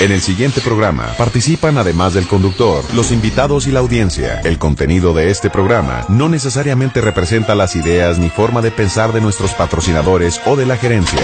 En el siguiente programa participan además del conductor, los invitados y la audiencia. El contenido de este programa no necesariamente representa las ideas ni forma de pensar de nuestros patrocinadores o de la gerencia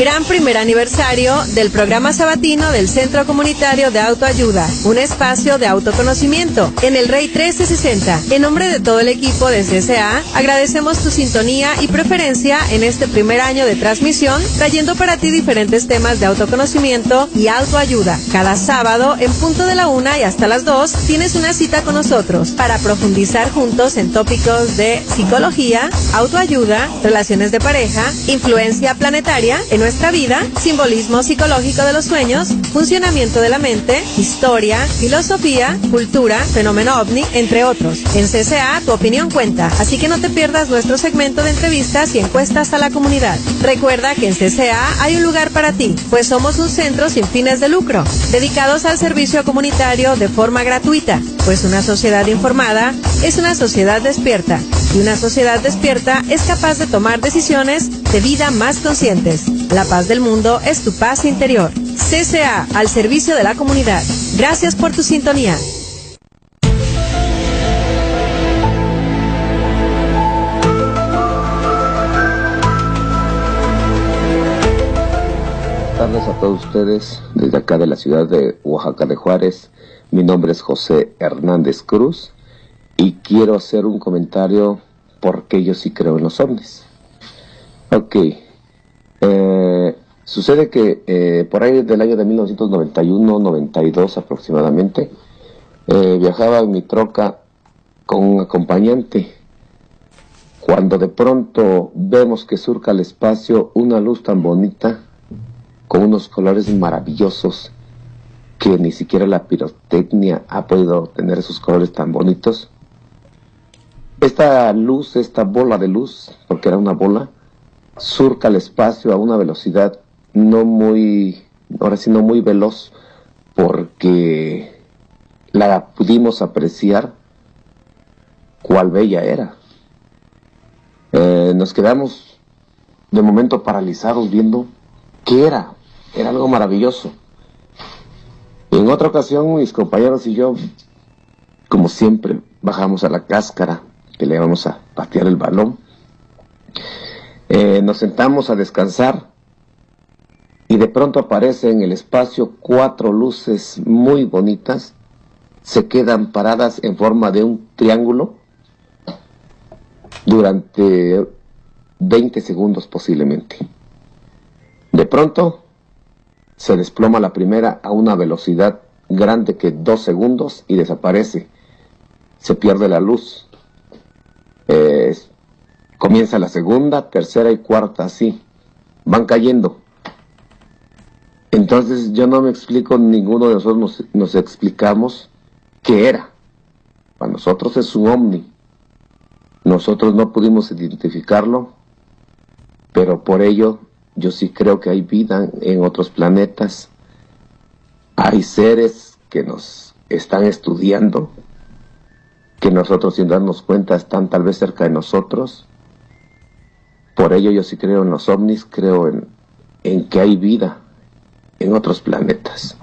gran primer aniversario del programa sabatino del Centro Comunitario de Autoayuda, un espacio de autoconocimiento en el Rey 1360. En nombre de todo el equipo de CCA, agradecemos tu sintonía y preferencia en este primer año de transmisión, trayendo para ti diferentes temas de autoconocimiento y autoayuda. Cada sábado, en punto de la una y hasta las dos, tienes una cita con nosotros para profundizar juntos en tópicos de psicología, autoayuda, relaciones de pareja, influencia planetaria en nuestra vida, simbolismo psicológico de los sueños, funcionamiento de la mente, historia, filosofía, cultura, fenómeno ovni, entre otros. En CCA tu opinión cuenta, así que no te pierdas nuestro segmento de entrevistas y encuestas a la comunidad. Recuerda que en CCA hay un lugar para ti, pues somos un centro sin fines de lucro, dedicados al servicio comunitario de forma gratuita, pues una sociedad informada es una sociedad despierta y una sociedad despierta es capaz de tomar decisiones de vida más conscientes. La paz del mundo es tu paz interior. CCA, al servicio de la comunidad. Gracias por tu sintonía. Buenas tardes a todos ustedes desde acá de la ciudad de Oaxaca de Juárez. Mi nombre es José Hernández Cruz y quiero hacer un comentario porque yo sí creo en los ovnis. Ok, eh, sucede que eh, por ahí del año de 1991-92 aproximadamente, eh, viajaba en mi troca con un acompañante. Cuando de pronto vemos que surca al espacio una luz tan bonita, con unos colores maravillosos, que ni siquiera la pirotecnia ha podido tener esos colores tan bonitos. Esta luz, esta bola de luz, porque era una bola, surca el espacio a una velocidad no muy, ahora sí no muy veloz, porque la pudimos apreciar cuál bella era. Eh, nos quedamos de momento paralizados viendo qué era. Era algo maravilloso. En otra ocasión mis compañeros y yo, como siempre, bajamos a la cáscara que le íbamos a patear el balón eh, nos sentamos a descansar y de pronto aparecen en el espacio cuatro luces muy bonitas, se quedan paradas en forma de un triángulo durante 20 segundos posiblemente. De pronto se desploma la primera a una velocidad grande que dos segundos y desaparece. Se pierde la luz. Eh, Comienza la segunda, tercera y cuarta, así. Van cayendo. Entonces yo no me explico, ninguno de nosotros nos, explicamos qué era. Para nosotros es un ovni. Nosotros no pudimos identificarlo, pero por ello yo sí creo que hay vida en otros planetas. Hay seres que nos están estudiando, que nosotros sin darnos cuenta están tal vez cerca de nosotros por ello yo sí creo en los ovnis, creo en, en que hay vida en otros planetas.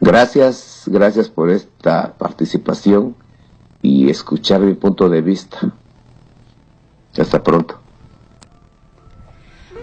Gracias, gracias por esta participación y escuchar mi punto de vista. Hasta pronto.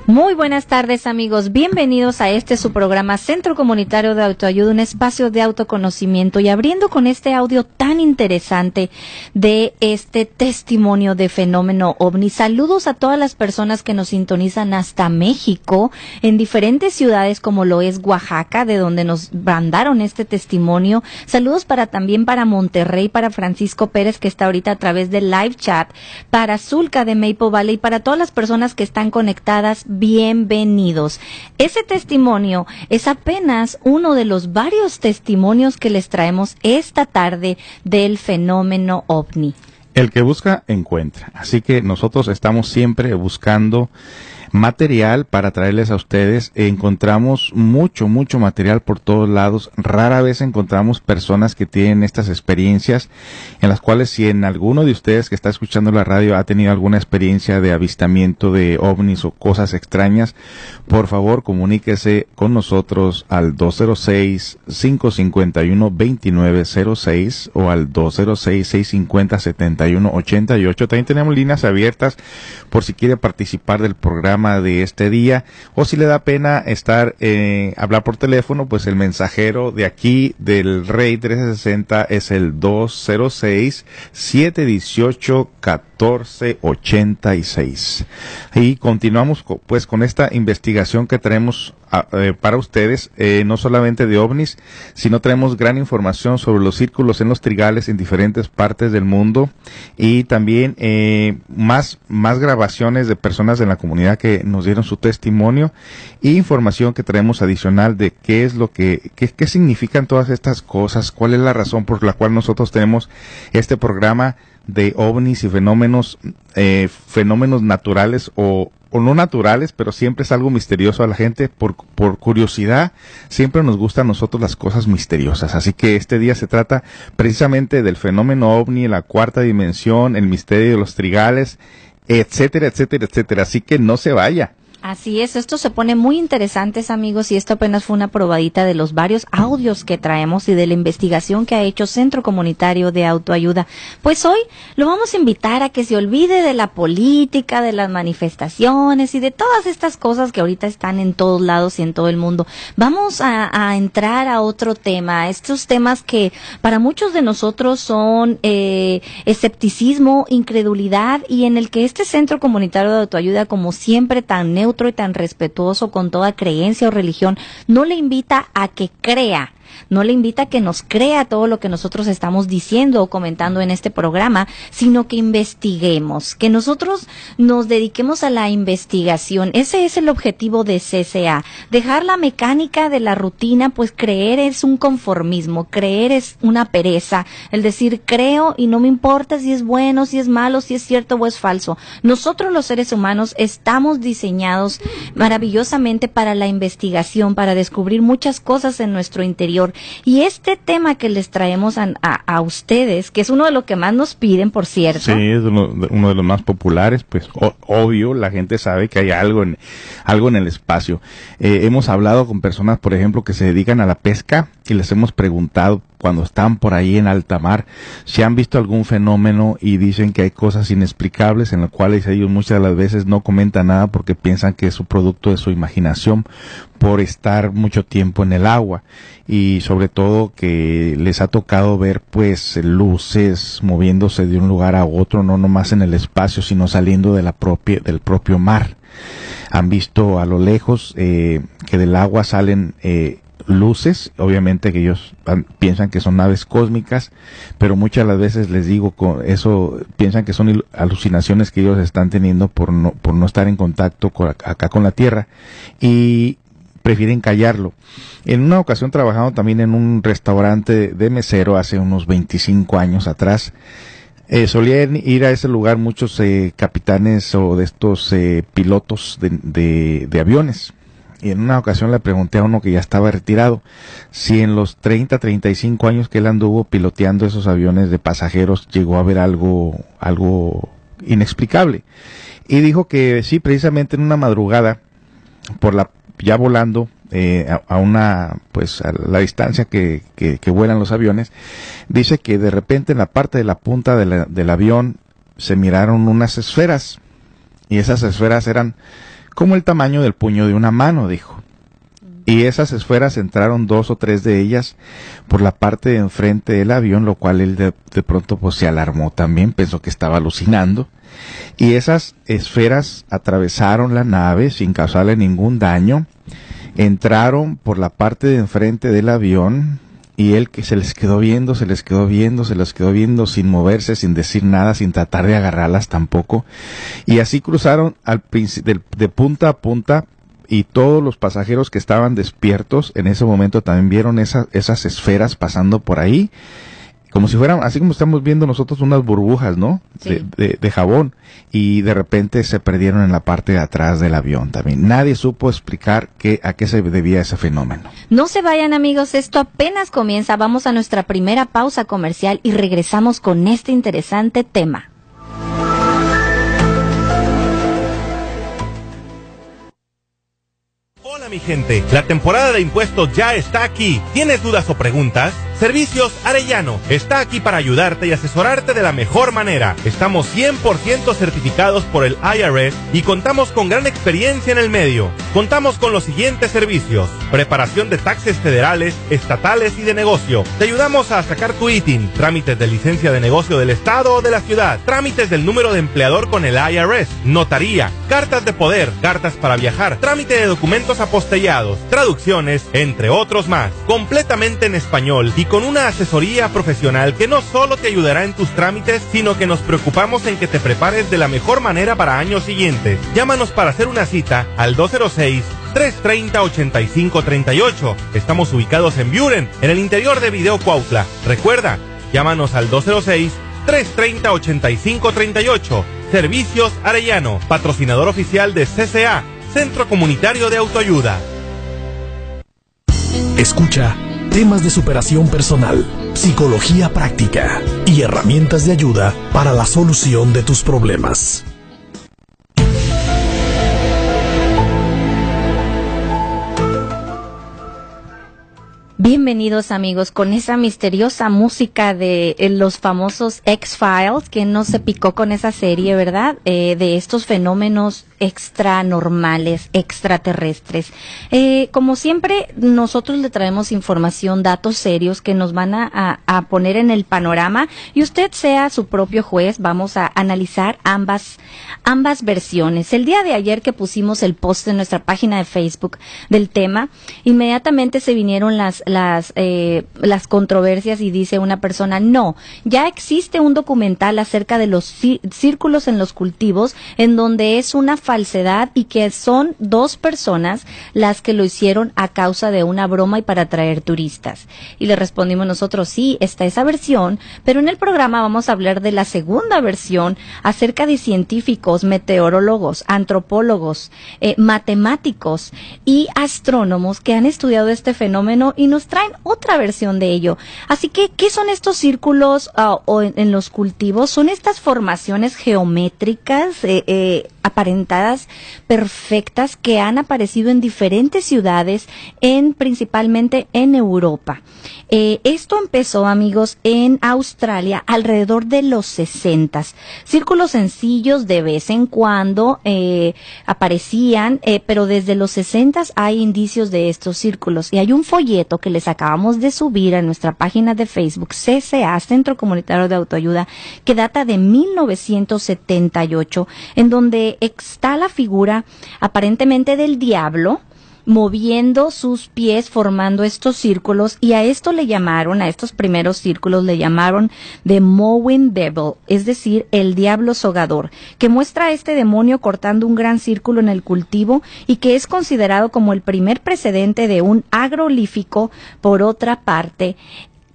Muy buenas tardes amigos, bienvenidos a este su programa Centro Comunitario de Autoayuda, un espacio de autoconocimiento y abriendo con este audio tan interesante de este testimonio de fenómeno ovni. Saludos a todas las personas que nos sintonizan hasta México, en diferentes ciudades como lo es Oaxaca, de donde nos mandaron este testimonio. Saludos para también para Monterrey, para Francisco Pérez que está ahorita a través del live chat, para Zulca de Maple Valley, para todas las personas que están conectadas bienvenidos. Ese testimonio es apenas uno de los varios testimonios que les traemos esta tarde del fenómeno ovni. El que busca, encuentra. Así que nosotros estamos siempre buscando material para traerles a ustedes. Encontramos mucho, mucho material por todos lados. Rara vez encontramos personas que tienen estas experiencias en las cuales si en alguno de ustedes que está escuchando la radio ha tenido alguna experiencia de avistamiento de ovnis o cosas extrañas, por favor comuníquese con nosotros al 206-551-2906 o al 206-650-7188. También tenemos líneas abiertas por si quiere participar del programa de este día. O si le da pena estar eh, hablar por teléfono, pues el mensajero de aquí del Rey 360 es el 206 718 1486. Y continuamos pues con esta investigación que tenemos ah, eh, para ustedes, eh, no solamente de ovnis, sino tenemos gran información sobre los círculos en los trigales en diferentes partes del mundo y también eh, más, más grabaciones de personas de la comunidad que nos dieron su testimonio y información que traemos adicional de qué es lo que, qué, qué significan todas estas cosas, cuál es la razón por la cual nosotros tenemos este programa de ovnis y fenómenos, eh, fenómenos naturales o, o, no naturales, pero siempre es algo misterioso a la gente. Por, por curiosidad, siempre nos gustan a nosotros las cosas misteriosas. Así que este día se trata precisamente del fenómeno ovni, la cuarta dimensión, el misterio de los trigales, etcétera, etcétera, etcétera. Así que no se vaya. Así es, esto se pone muy interesante, amigos, y esto apenas fue una probadita de los varios audios que traemos y de la investigación que ha hecho Centro Comunitario de Autoayuda. Pues hoy lo vamos a invitar a que se olvide de la política, de las manifestaciones y de todas estas cosas que ahorita están en todos lados y en todo el mundo. Vamos a, a entrar a otro tema, estos temas que para muchos de nosotros son eh, escepticismo, incredulidad y en el que este Centro Comunitario de Autoayuda, como siempre tan neutro, y tan respetuoso con toda creencia o religión, no le invita a que crea no le invita a que nos crea todo lo que nosotros estamos diciendo o comentando en este programa, sino que investiguemos, que nosotros nos dediquemos a la investigación. Ese es el objetivo de CCA. Dejar la mecánica de la rutina, pues creer es un conformismo, creer es una pereza, el decir creo y no me importa si es bueno, si es malo, si es cierto o es falso. Nosotros los seres humanos estamos diseñados maravillosamente para la investigación, para descubrir muchas cosas en nuestro interior y este tema que les traemos a, ustedes, que es uno de los que más nos piden, por cierto. Sí, es uno, de los más populares, pues obvio, la gente sabe que hay algo en, algo en el espacio. Eh, hemos hablado con personas, por ejemplo, que se dedican a la pesca y les hemos preguntado cuando están por ahí en alta mar, si han visto algún fenómeno y dicen que hay cosas inexplicables en las cuales ellos muchas de las veces no comentan nada porque piensan que es su producto de su imaginación por estar mucho tiempo en el agua y sobre todo que les ha tocado ver pues luces moviéndose de un lugar a otro, no nomás en el espacio, sino saliendo de la propia, del propio mar. Han visto a lo lejos eh, que del agua salen eh, luces, obviamente que ellos piensan que son naves cósmicas, pero muchas las veces les digo con eso piensan que son alucinaciones que ellos están teniendo por no por no estar en contacto con, acá con la Tierra y prefieren callarlo. En una ocasión trabajando también en un restaurante de mesero hace unos 25 años atrás, eh, solían ir a ese lugar muchos eh, capitanes o de estos eh, pilotos de, de aviones y en una ocasión le pregunté a uno que ya estaba retirado si en los 30, 35 años que él anduvo piloteando esos aviones de pasajeros llegó a ver algo, algo inexplicable. Y dijo que sí, precisamente en una madrugada, por la, ya volando, eh, a, una, pues a la distancia que, que, vuelan los aviones, dice que de repente en la parte de la punta del avión se miraron unas esferas y esas esferas eran como el tamaño del puño de una mano, dijo. Y esas esferas entraron dos o tres de ellas por la parte de enfrente del avión, lo cual él de, pronto pues se alarmó también, pensó que estaba alucinando. Y esas esferas atravesaron la nave sin causarle ningún daño, entraron por la parte de enfrente del avión, y él que se les quedó viendo, se les quedó viendo, se les quedó viendo sin moverse, sin decir nada, sin tratar de agarrarlas tampoco. Y así cruzaron al de, de punta a punta y todos los pasajeros que estaban despiertos en ese momento también vieron esas esas esferas pasando por ahí como si fueran, así como estamos viendo nosotros unas burbujas, ¿no? Sí. De, de, jabón y de repente se perdieron en la parte de atrás del avión también. Nadie supo explicar qué, a qué se debía ese fenómeno. No se vayan amigos, esto apenas comienza. Vamos a nuestra primera pausa comercial y regresamos con este interesante tema. Hola mi gente, la temporada de impuestos ya está aquí. ¿Tienes dudas o preguntas? Servicios Arellano está aquí para ayudarte y asesorarte de la mejor manera. Estamos 100% certificados por el IRS y contamos con gran experiencia en el medio. Contamos con los siguientes servicios. Preparación de taxes federales, estatales y de negocio. Te ayudamos a sacar tu ITIN, trámites de licencia de negocio del estado o de la ciudad, trámites del número de empleador con el IRS, notaría, cartas de poder, cartas para viajar, trámite de documentos apostellados, traducciones, entre otros más. Completamente en español y con una asesoría profesional que no solo te ayudará en tus trámites, sino que nos preocupamos en que te prepares de la mejor manera para años siguientes. Llámanos para hacer una cita al 206 330-8538. Estamos ubicados en Buren, en el interior de Video Cuautla. Recuerda, llámanos al 206-330-8538. Servicios Arellano, patrocinador oficial de CCA, Centro Comunitario de Autoayuda. Escucha temas de superación personal, psicología práctica y herramientas de ayuda para la solución de tus problemas. Bienvenidos amigos con esa misteriosa música de eh, los famosos X-Files, que no se picó con esa serie, ¿verdad? Eh, de estos fenómenos extranormales, extraterrestres. Eh, como siempre, nosotros le traemos información, datos serios que nos van a, a, poner en el panorama y usted sea su propio juez. Vamos a analizar ambas, ambas versiones. El día de ayer que pusimos el post en nuestra página de Facebook del tema, inmediatamente se vinieron las, las, eh, las controversias y dice una persona, no, ya existe un documental acerca de los círculos en los cultivos en donde es una falsedad y que son dos personas las que lo hicieron a causa de una broma y para atraer turistas. Y le respondimos nosotros, sí, está esa versión, pero en el programa vamos a hablar de la segunda versión acerca de científicos, meteorólogos, antropólogos, eh, matemáticos y astrónomos que han estudiado este fenómeno y nos traen otra versión de ello. Así que, ¿qué son estos círculos uh, o en, en, los cultivos? Son estas formaciones geométricas eh, eh, aparentadas perfectas que han aparecido en diferentes ciudades, en principalmente en Europa. Eh, esto empezó, amigos, en Australia alrededor de los 60. Círculos sencillos de vez en cuando eh, aparecían, eh, pero desde los 60 hay indicios de estos círculos. Y hay un folleto que les acabamos de subir a nuestra página de Facebook, CCA, Centro Comunitario de Autoayuda, que data de 1978, en donde está la figura aparentemente del diablo, moviendo sus pies formando estos círculos y a esto le llamaron, a estos primeros círculos le llamaron The Mowing Devil, es decir, el diablo sogador, que muestra a este demonio cortando un gran círculo en el cultivo y que es considerado como el primer precedente de un agrolífico por otra parte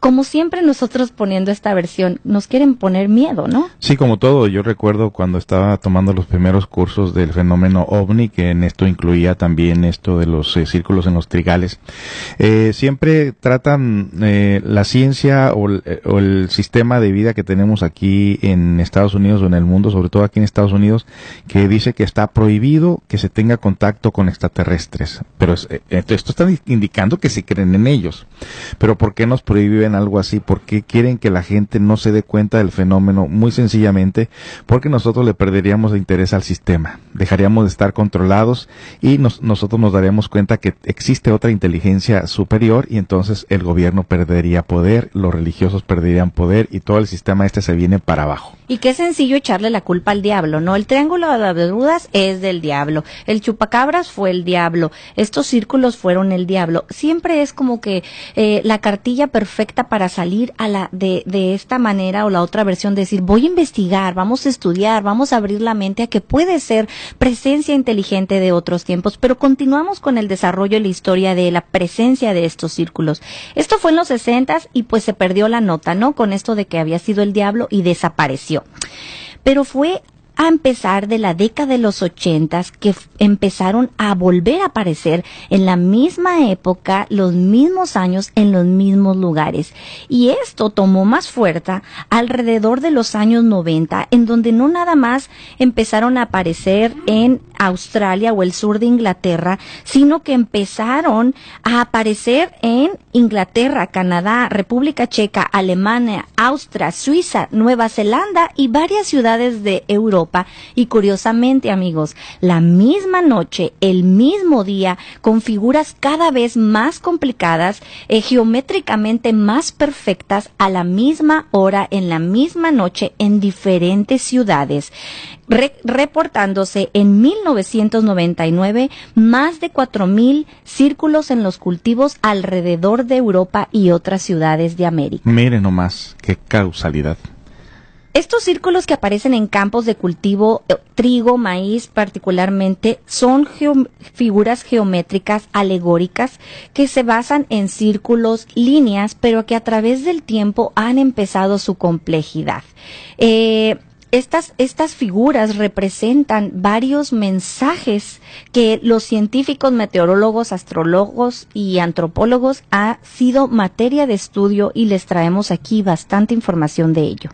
como siempre nosotros poniendo esta versión, nos quieren poner miedo, ¿no? Sí, como todo. Yo recuerdo cuando estaba tomando los primeros cursos del fenómeno ovni, que en esto incluía también esto de los eh, círculos en los trigales. Eh, siempre tratan eh, la ciencia o, o, el sistema de vida que tenemos aquí en Estados Unidos o en el mundo, sobre todo aquí en Estados Unidos, que dice que está prohibido que se tenga contacto con extraterrestres. Pero es, esto está indicando que se creen en ellos. Pero ¿por qué nos prohíben algo así? porque quieren que la gente no se dé cuenta del fenómeno? Muy sencillamente porque nosotros le perderíamos el interés al sistema, dejaríamos de estar controlados y nos, nosotros nos daríamos cuenta que existe otra inteligencia superior y entonces el gobierno perdería poder, los religiosos perderían poder y todo el sistema este se viene para abajo. Y qué sencillo echarle la culpa al diablo, ¿no? El triángulo de Bermudas es del diablo, el chupacabras fue el diablo, estos círculos fueron el diablo. Siempre es como que eh, la cartilla perfecta para salir a la de, esta manera o la otra versión, decir, voy a investigar, vamos a estudiar, vamos a abrir la mente a que puede ser presencia inteligente de otros tiempos, pero continuamos con el desarrollo y la historia de la presencia de estos círculos. Esto fue en los sesentas y pues se perdió la nota, ¿no? Con esto de que había sido el diablo y desapareció. Pero fue a empezar de la década de los ochentas que empezaron a volver a aparecer en la misma época, los mismos años, en los mismos lugares. Y esto tomó más fuerza alrededor de los años 90, en donde no nada más empezaron a aparecer en Australia o el sur de Inglaterra, sino que empezaron a aparecer en Inglaterra, Canadá, República Checa, Alemania, Austria, Suiza, Nueva Zelanda y varias ciudades de Europa. Y curiosamente, amigos, la misma noche, el mismo día, con figuras cada vez más complicadas, eh, geométricamente más perfectas, a la misma hora, en la misma noche, en diferentes ciudades reportándose en 1999 más de 4.000 círculos en los cultivos alrededor de Europa y otras ciudades de América. Miren nomás, qué causalidad. Estos círculos que aparecen en campos de cultivo, eh, trigo, maíz particularmente, son figuras geométricas alegóricas que se basan en círculos, líneas, pero que a través del tiempo han empezado su complejidad. Eh, estas, estas figuras representan varios mensajes que los científicos, meteorólogos, astrólogos y antropólogos ha sido materia de estudio y les traemos aquí bastante información de ello.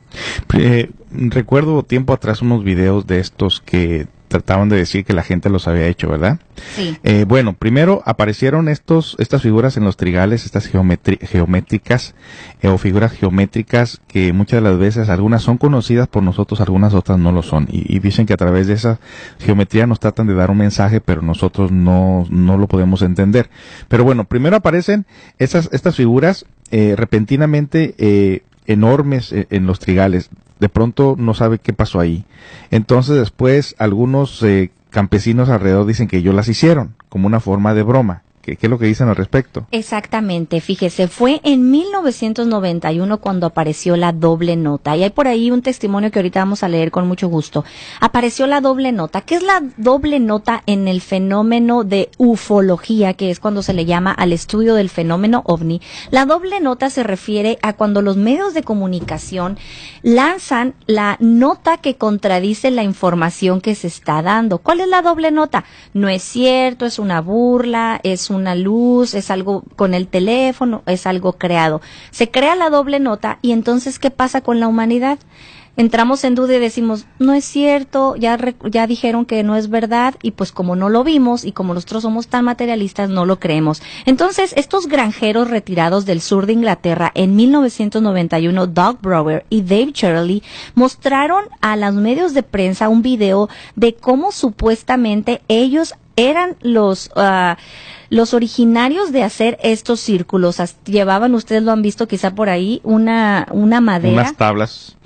Eh, recuerdo tiempo atrás unos videos de estos que trataban de decir que la gente los había hecho, ¿verdad? Sí. Eh, bueno, primero aparecieron estos, estas figuras en los trigales, estas geométricas eh, o figuras geométricas que muchas de las veces algunas son conocidas por nosotros, algunas otras no lo son. Y, dicen que a través de esa geometría nos tratan de dar un mensaje, pero nosotros no, no lo podemos entender. Pero bueno, primero aparecen estas, estas figuras eh, repentinamente eh, enormes eh, en los trigales de pronto no sabe qué pasó ahí. Entonces después algunos eh, campesinos alrededor dicen que ellos las hicieron, como una forma de broma. ¿Qué, es lo que dicen al respecto? Exactamente, fíjese, fue en 1991 cuando apareció la doble nota. Y hay por ahí un testimonio que ahorita vamos a leer con mucho gusto. Apareció la doble nota. ¿Qué es la doble nota en el fenómeno de ufología, que es cuando se le llama al estudio del fenómeno ovni? La doble nota se refiere a cuando los medios de comunicación lanzan la nota que contradice la información que se está dando. ¿Cuál es la doble nota? No es cierto, es una burla, es una luz, es algo con el teléfono, es algo creado. Se crea la doble nota y entonces, ¿qué pasa con la humanidad? entramos en duda y decimos, no es cierto, ya, ya dijeron que no es verdad y pues como no lo vimos y como nosotros somos tan materialistas, no lo creemos. Entonces, estos granjeros retirados del sur de Inglaterra en 1991, Doug Brower y Dave Shirley, mostraron a los medios de prensa un video de cómo supuestamente ellos eran los... Uh, los originarios de hacer estos círculos llevaban, ustedes lo han visto quizá por ahí, una, una madera. Unas tablas,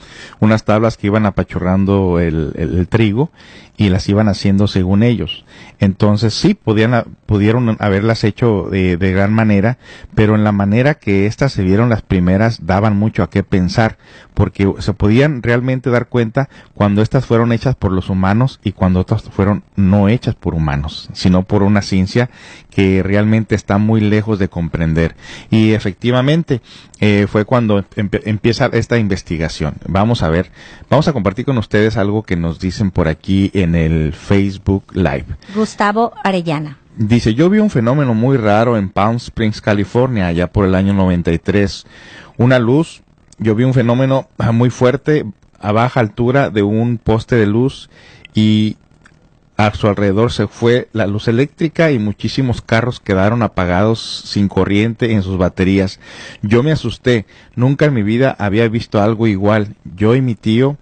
unas tablas que iban apachurrando el, trigo y las iban haciendo según ellos. Entonces sí, podían, pudieron haberlas hecho de, de, gran manera, pero en la manera que éstas se vieron las primeras daban mucho a qué pensar, porque se podían realmente dar cuenta cuando estas fueron hechas por los humanos y cuando otras fueron no hechas por humanos, sino por una ciencia que realmente está muy lejos de comprender. Y efectivamente eh, fue cuando empieza esta investigación. Vamos a ver, vamos a compartir con ustedes algo que nos dicen por aquí en el Facebook Live. Gustavo Arellana. Dice, yo vi un fenómeno muy raro en Palm Springs, California, allá por el año 93. Una luz, yo vi un fenómeno muy fuerte a baja altura de un poste de luz y a su alrededor se fue la luz eléctrica y muchísimos carros quedaron apagados sin corriente en sus baterías. Yo me asusté, nunca en mi vida había visto algo igual. Yo y mi tío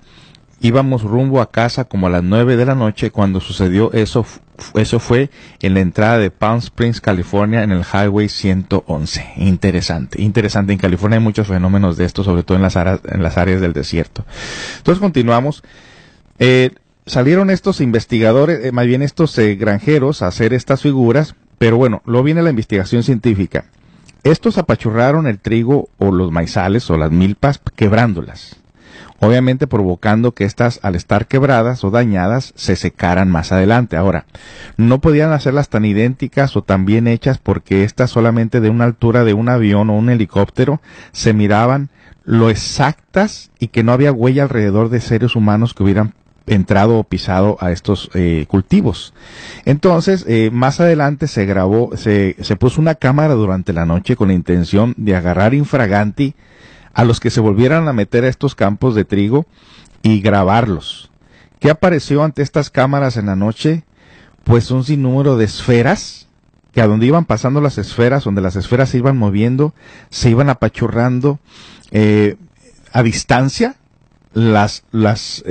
íbamos rumbo a casa como a las nueve de la noche cuando sucedió eso. Eso fue en la entrada de Palm Springs, California, en el Highway 111. Interesante, interesante. En California hay muchos fenómenos de esto, sobre todo en las áreas, en las áreas del desierto. Entonces continuamos. Eh, salieron estos investigadores, eh, más bien estos eh, granjeros, a hacer estas figuras, pero bueno, luego viene la investigación científica. Estos apachurraron el trigo o los maizales o las milpas quebrándolas obviamente provocando que estas, al estar quebradas o dañadas, se secaran más adelante. Ahora, no podían hacerlas tan idénticas o tan bien hechas porque estas solamente de una altura de un avión o un helicóptero se miraban lo exactas y que no había huella alrededor de seres humanos que hubieran entrado o pisado a estos eh, cultivos. Entonces, eh, más adelante se grabó, se, se puso una cámara durante la noche con la intención de agarrar infraganti a los que se volvieran a meter a estos campos de trigo y grabarlos. ¿Qué apareció ante estas cámaras en la noche? Pues un sinnúmero de esferas, que a donde iban pasando las esferas, donde las esferas se iban moviendo, se iban apachurrando eh, a distancia las, las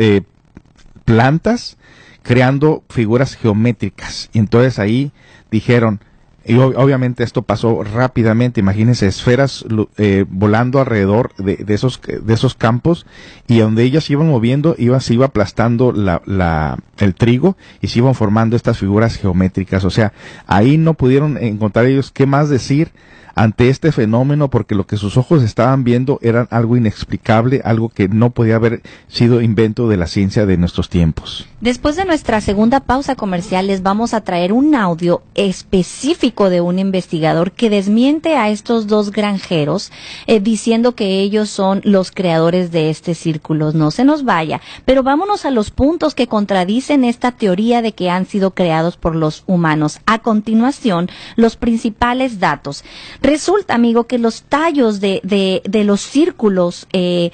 plantas, creando figuras geométricas. Y entonces ahí dijeron, y obviamente esto pasó rápidamente, imagínense esferas eh, volando alrededor de, esos, de esos campos y donde ellas se iban moviendo, iba, se iba aplastando la, la, el trigo y se iban formando estas figuras geométricas. O sea, ahí no pudieron encontrar ellos qué más decir ante este fenómeno porque lo que sus ojos estaban viendo era algo inexplicable, algo que no podía haber sido invento de la ciencia de nuestros tiempos. Después de nuestra segunda pausa comercial les vamos a traer un audio específico de un investigador que desmiente a estos dos granjeros eh, diciendo que ellos son los creadores de este círculo. No se nos vaya, pero vámonos a los puntos que contradicen esta teoría de que han sido creados por los humanos. A continuación, los principales datos. Resulta, amigo, que los tallos de, de, de los círculos eh,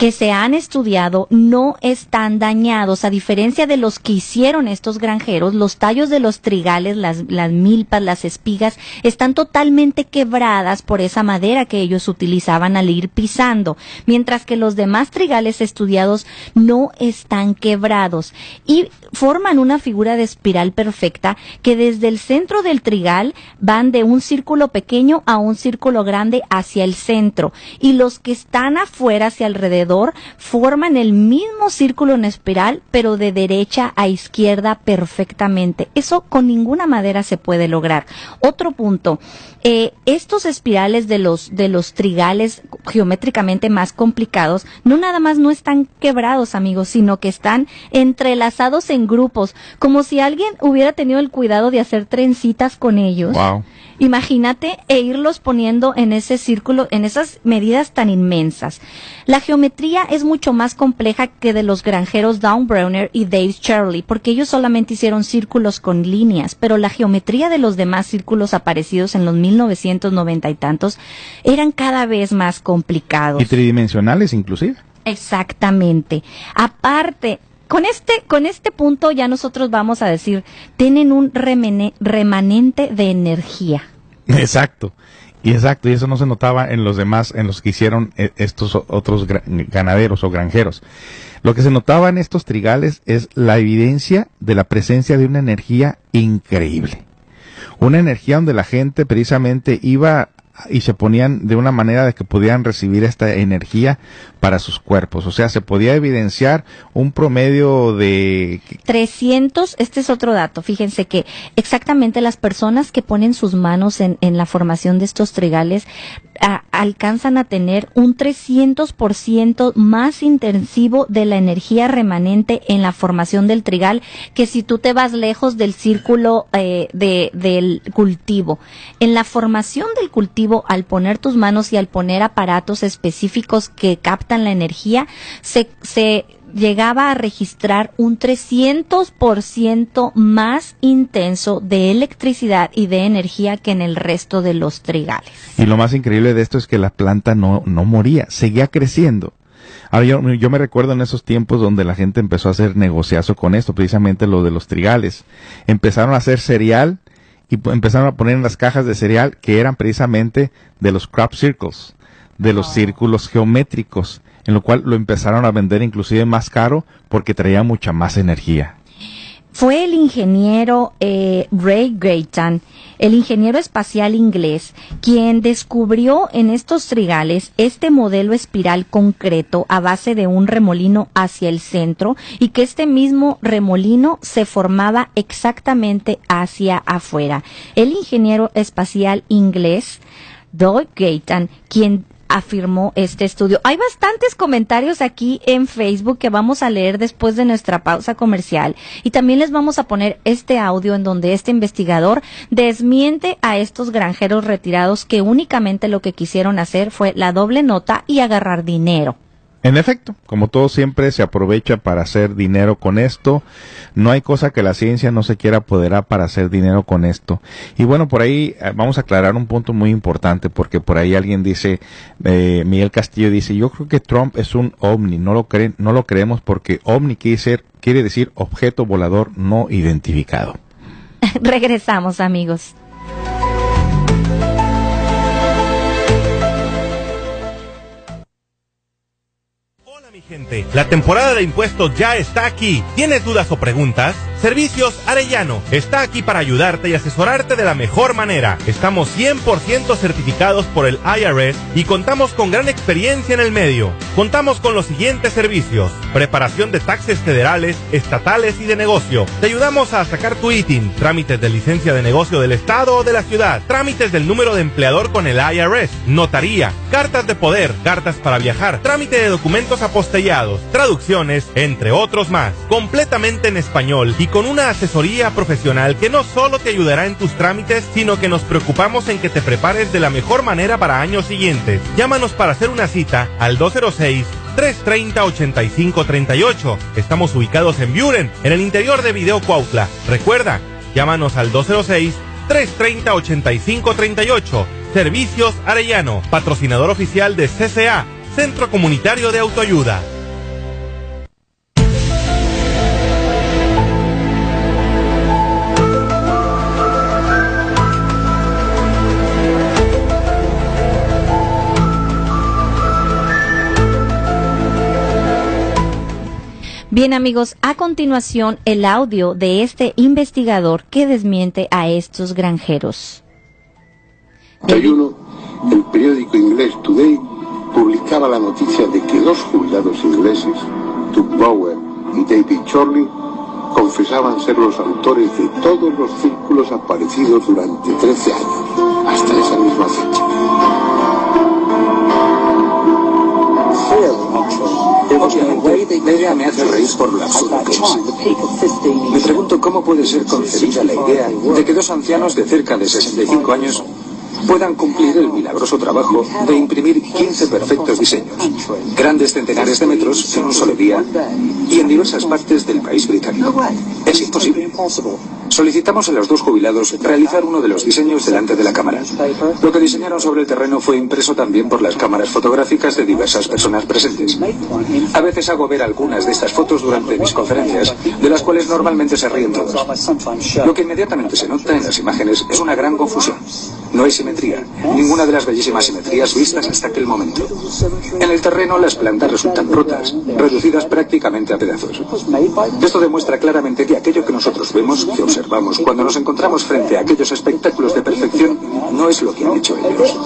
que se han estudiado no están dañados, a diferencia de los que hicieron estos granjeros, los tallos de los trigales, las, milpas, las espigas, están totalmente quebradas por esa madera que ellos utilizaban al ir pisando, mientras que los demás trigales estudiados no están quebrados y forman una figura de espiral perfecta que desde el centro del trigal van de un círculo pequeño a un círculo grande hacia el centro y los que están afuera hacia alrededor forman el mismo círculo en espiral, pero de derecha a izquierda perfectamente. Eso con ninguna manera se puede lograr. Otro punto, eh, estos espirales de los, de los trigales geométricamente más complicados, no nada más no están quebrados, amigos, sino que están entrelazados en grupos, como si alguien hubiera tenido el cuidado de hacer trencitas con ellos. Imagínate e irlos poniendo en ese círculo, en esas medidas tan inmensas. La geometría es mucho más compleja que de los granjeros Down Browner y Dave Shirley, porque ellos solamente hicieron círculos con líneas, pero la geometría de los demás círculos aparecidos en los 1990 y tantos eran cada vez más complicados. Y tridimensionales inclusive. Exactamente. Aparte, con este, con este punto ya nosotros vamos a decir, tienen un remanente de energía. Exacto. Y exacto, y eso no se notaba en los demás, en los que hicieron eh, estos otros ganaderos o granjeros. Lo que se notaba en estos trigales es la evidencia de la presencia de una energía increíble. Una energía donde la gente precisamente iba y se ponían de una manera de que podían recibir esta energía para sus cuerpos. O sea, se podía evidenciar un promedio de... 300, este es otro dato, fíjense que exactamente las personas que ponen sus manos en, en la formación de estos trigales alcanzan a tener un 300% más intensivo de la energía remanente en la formación del trigal que si tú te vas lejos del círculo eh, de, del cultivo. En la formación del cultivo, al poner tus manos y al poner aparatos específicos que captan la energía, se, se llegaba a registrar un 300% más intenso de electricidad y de energía que en el resto de los trigales. Y lo más increíble de esto es que la planta no, no moría, seguía creciendo. Ahora yo, yo me recuerdo en esos tiempos donde la gente empezó a hacer negociazo con esto, precisamente lo de los trigales. Empezaron a hacer cereal y empezaron a poner en las cajas de cereal que eran precisamente de los crop circles, de los círculos geométricos en lo cual lo empezaron a vender inclusive más caro porque traía mucha más energía. Fue el ingeniero eh, Ray Greitan, el ingeniero espacial inglés, quien descubrió en estos trigales este modelo espiral concreto a base de un remolino hacia el centro y que este mismo remolino se formaba exactamente hacia afuera. El ingeniero espacial inglés Doug Gaitan, quien afirmó este estudio. Hay bastantes comentarios aquí en Facebook que vamos a leer después de nuestra pausa comercial y también les vamos a poner este audio en donde este investigador desmiente a estos granjeros retirados que únicamente lo que quisieron hacer fue la doble nota y agarrar dinero. En efecto, como todo siempre se aprovecha para hacer dinero con esto. No hay cosa que la ciencia no se quiera apoderar para hacer dinero con esto. Y bueno, por ahí eh, vamos a aclarar un punto muy importante porque por ahí alguien dice, eh, Miguel Castillo dice, yo creo que Trump es un ovni, no lo creen, no lo creemos porque ovni quiere decir, quiere decir objeto volador no identificado. Regresamos amigos. La temporada de impuestos ya está aquí. ¿Tienes dudas o preguntas? Servicios Arellano está aquí para ayudarte y asesorarte de la mejor manera. Estamos 100% certificados por el IRS y contamos con gran experiencia en el medio. Contamos con los siguientes servicios: preparación de taxes federales, estatales y de negocio. Te ayudamos a sacar tu ITIN, trámites de licencia de negocio del estado o de la ciudad, trámites del número de empleador con el IRS, notaría, cartas de poder, cartas para viajar, trámite de documentos apostellados, traducciones, entre otros más, completamente en español y con una asesoría profesional que no solo te ayudará en tus trámites, sino que nos preocupamos en que te prepares de la mejor manera para años siguientes. Llámanos para hacer una cita al 206 330-8538. Estamos ubicados en Buren, en el interior de Video Cuautla. Recuerda, llámanos al 206-330-8538. Servicios Arellano, patrocinador oficial de CCA, Centro Comunitario de Autoayuda. Bien amigos, a continuación el audio de este investigador que desmiente a estos granjeros. el periódico inglés Today publicaba la noticia de que dos jubilados ingleses, Doug Bauer y David Chorley, confesaban ser los autores de todos los círculos aparecidos durante 13 años, hasta esa misma fecha. Obviamente, la idea me hace reír por la absurda Me pregunto cómo puede ser concebida la idea de que dos ancianos de cerca de 65 años puedan cumplir el milagroso trabajo de imprimir 15 perfectos diseños, grandes centenares de metros en un solo día y en diversas partes del país británico. Es imposible. Solicitamos a los dos jubilados realizar uno de los diseños delante de la cámara. Lo que diseñaron sobre el terreno fue impreso también por las cámaras fotográficas de diversas personas presentes. A veces hago ver algunas de estas fotos durante mis conferencias, de las cuales normalmente se ríen todos. Lo que inmediatamente se nota en las imágenes es una gran confusión. No hay simetría, ninguna de las bellísimas simetrías vistas hasta aquel momento. En el terreno las plantas resultan rotas, reducidas prácticamente a pedazos. Esto demuestra claramente que aquello que nosotros vemos, que observamos cuando nos encontramos frente a aquellos espectáculos de perfección, no es lo que han hecho ellos.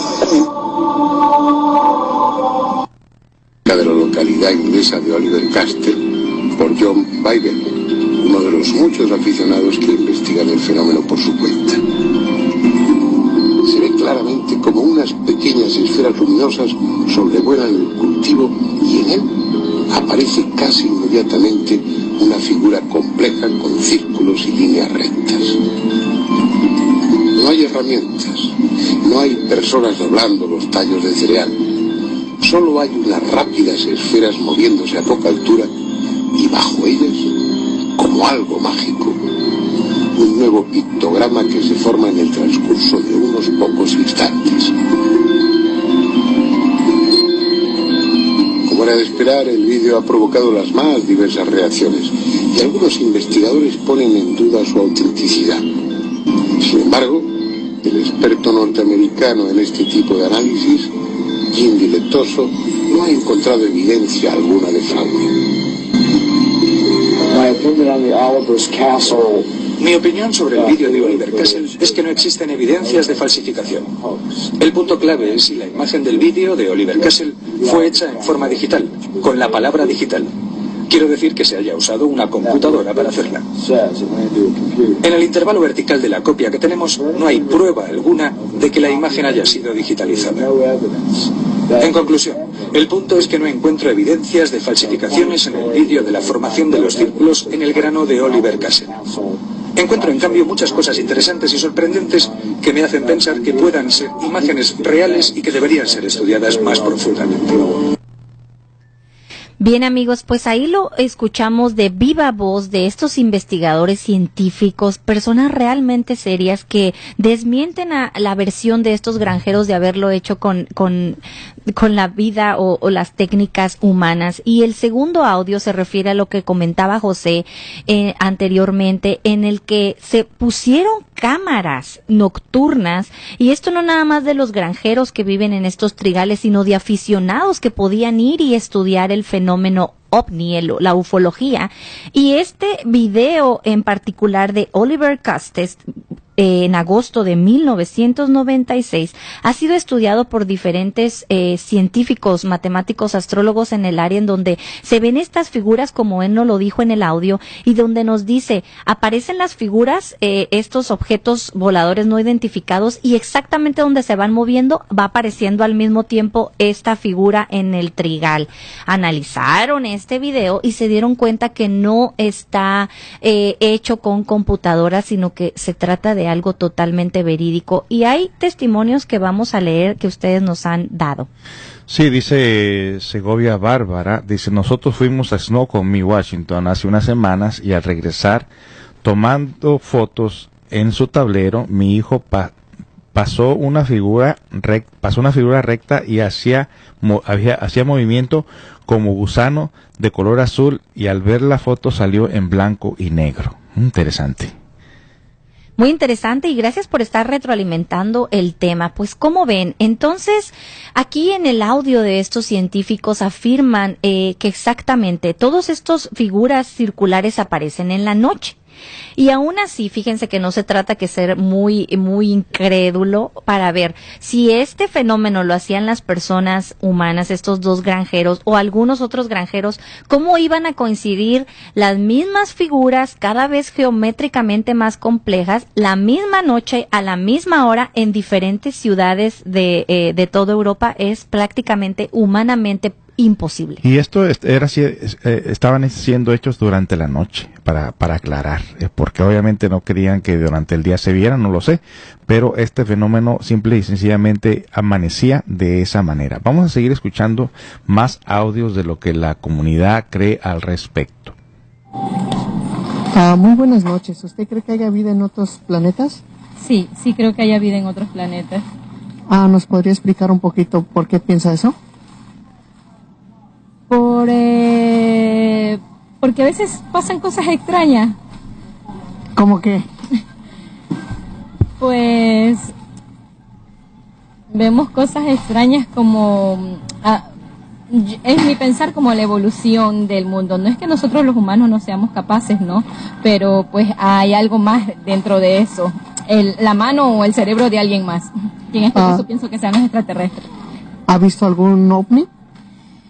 La de la localidad inglesa de Oliver Castle por John Biden, uno de los muchos aficionados que investigan el fenómeno por su cuenta se ve claramente como unas pequeñas esferas luminosas sobrevuelan el cultivo y en él aparece casi inmediatamente una figura compleja con círculos y líneas rectas. No hay herramientas, no hay personas doblando los tallos de cereal, solo hay unas rápidas esferas moviéndose a poca altura y bajo ellas, como algo mágico, un nuevo pictograma que se forma en el transcurso de unos pocos instantes. Era de esperar, el vídeo ha provocado las más diversas reacciones y algunos investigadores ponen en duda su autenticidad. Sin embargo, el experto norteamericano en este tipo de análisis, Jim Dilettoso, no ha encontrado evidencia alguna de fraude. Mi opinión sobre el vídeo de Oliver Castle es que no existen evidencias de falsificación. El punto clave es si la imagen del vídeo de Oliver Castle fue hecha en forma digital, con la palabra digital. Quiero decir que se haya usado una computadora para hacerla. En el intervalo vertical de la copia que tenemos no hay prueba alguna de que la imagen haya sido digitalizada. En conclusión, el punto es que no encuentro evidencias de falsificaciones en el vídeo de la formación de los círculos en el grano de Oliver Cassen. Encuentro en cambio muchas cosas interesantes y sorprendentes que me hacen pensar que puedan ser imágenes reales y que deberían ser estudiadas más profundamente. Bien amigos, pues ahí lo escuchamos de viva voz de estos investigadores científicos, personas realmente serias que desmienten a la versión de estos granjeros de haberlo hecho con, con, con la vida o, las técnicas humanas. Y el segundo audio se refiere a lo que comentaba José eh, anteriormente, en el que se pusieron cámaras nocturnas y esto no nada más de los granjeros que viven en estos trigales, sino de aficionados que podían ir y estudiar el fenómeno ovni, el- la ufología. Y este video en particular de Oliver Castes eh, en agosto de 1996 ha sido estudiado por diferentes eh, científicos, matemáticos, astrólogos en el área en donde se ven estas figuras como él nos lo dijo en el audio y donde nos dice aparecen las figuras, eh, estos objetos voladores no identificados y exactamente donde se van moviendo va apareciendo al mismo tiempo esta figura en el trigal. Analizaron este video y se dieron cuenta que no está eh, hecho con computadoras, sino que se trata de algo totalmente verídico. Y hay testimonios que vamos a leer que ustedes nos han dado. Sí, dice Segovia Bárbara, dice, nosotros fuimos a Snoqualmie, Washington, hace unas semanas y al regresar, tomando fotos en su tablero, mi hijo pa- pasó una figura rec- pasó una figura recta y hacía, mo- hacía movimiento como gusano de color azul y al ver la foto salió en blanco y negro. Interesante. Muy interesante y gracias por estar retroalimentando el tema. Pues como ven, entonces aquí en el audio de estos científicos afirman eh, que exactamente todos estos figuras circulares aparecen en la noche. Y aún así, fíjense que no se trata que ser muy, muy incrédulo para ver si este fenómeno lo hacían las personas humanas, estos dos granjeros o algunos otros granjeros, cómo iban a coincidir las mismas figuras cada vez geométricamente más complejas, la misma noche, a la misma hora, en diferentes ciudades de, eh, de toda Europa, es prácticamente humanamente imposible. Y esto es- era es- eh, estaban siendo hechos durante la noche, para, para aclarar, eh, porque obviamente no querían que durante el día se vieran, no lo sé, pero este fenómeno simple y sencillamente amanecía de esa manera. Vamos a seguir escuchando más audios de lo que la comunidad cree al respecto. Ah, muy buenas noches. ¿Usted cree que haya vida en otros planetas? Sí, sí creo que haya vida en otros planetas. Ah, ¿nos podría explicar un poquito por qué piensa eso? Por, eh, porque a veces pasan cosas extrañas. ¿Cómo que? Pues vemos cosas extrañas como... ah, es mi pensar como la evolución del mundo. No es que nosotros los humanos no seamos capaces, ¿no? Pero pues hay algo más dentro de eso. El, la mano o el cerebro de alguien más. Y en este Ah. caso pienso que sean los extraterrestres. ¿Ha visto algún ovni?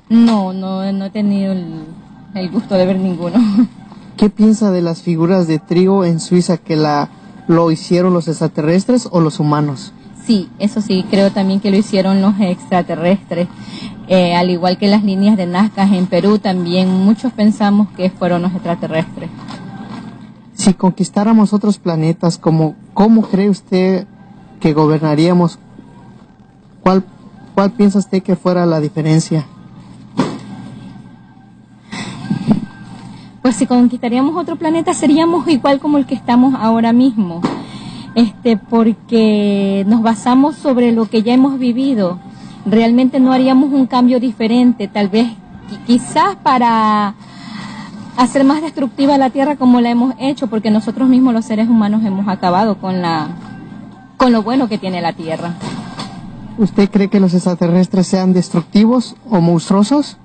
No, no, no he tenido el, el gusto de ver ninguno. ¿Qué piensa de las figuras de trigo en Suiza que la lo hicieron los extraterrestres o los humanos? Sí, eso sí, creo también que lo hicieron los extraterrestres. Eh, al igual que las líneas de Nazca en Perú, también muchos pensamos que fueron los extraterrestres. Si conquistáramos otros planetas, ¿cómo, cómo cree usted que gobernaríamos? ¿Cuál, ¿Cuál piensa usted que fuera la diferencia? Pues si conquistaríamos otro planeta seríamos igual como el que estamos ahora mismo. Este, porque nos basamos sobre lo que ya hemos vivido. Realmente no haríamos un cambio diferente, tal vez qui- quizás para hacer más destructiva la Tierra como la hemos hecho, porque nosotros mismos los seres humanos hemos acabado con la con lo bueno que tiene la Tierra. ¿Usted cree que los extraterrestres sean destructivos o monstruosos?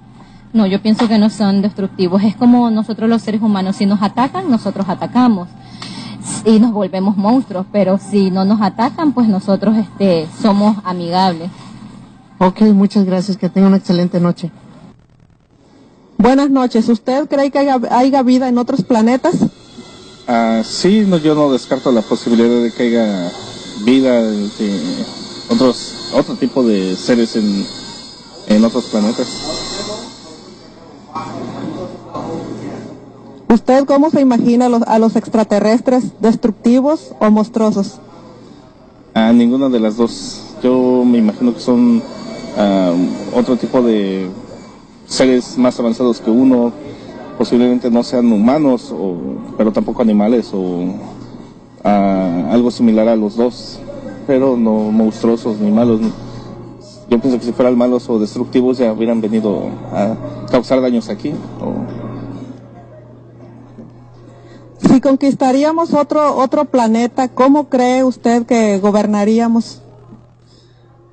No, yo pienso que no son destructivos. Es como nosotros los seres humanos, si nos atacan, nosotros atacamos y nos volvemos monstruos, pero si no nos atacan, pues nosotros este, somos amigables. Ok, muchas gracias. Que tenga una excelente noche. Buenas noches. ¿Usted cree que haya, haya vida en otros planetas? Ah, sí, no, yo no descarto la posibilidad de que haya vida, de otros, otro tipo de seres en, en otros planetas. ¿Usted cómo se imagina a los, a los extraterrestres, destructivos o monstruosos? A ninguna de las dos. Yo me imagino que son otro tipo de seres más avanzados que uno. Posiblemente no sean humanos, o, pero tampoco animales, o ah, algo similar a los dos, pero no monstruosos ni malos. Yo pienso que si fueran malos o destructivos ya hubieran venido a causar daños aquí. o- Si conquistaríamos otro, otro planeta, ¿cómo cree usted que gobernaríamos?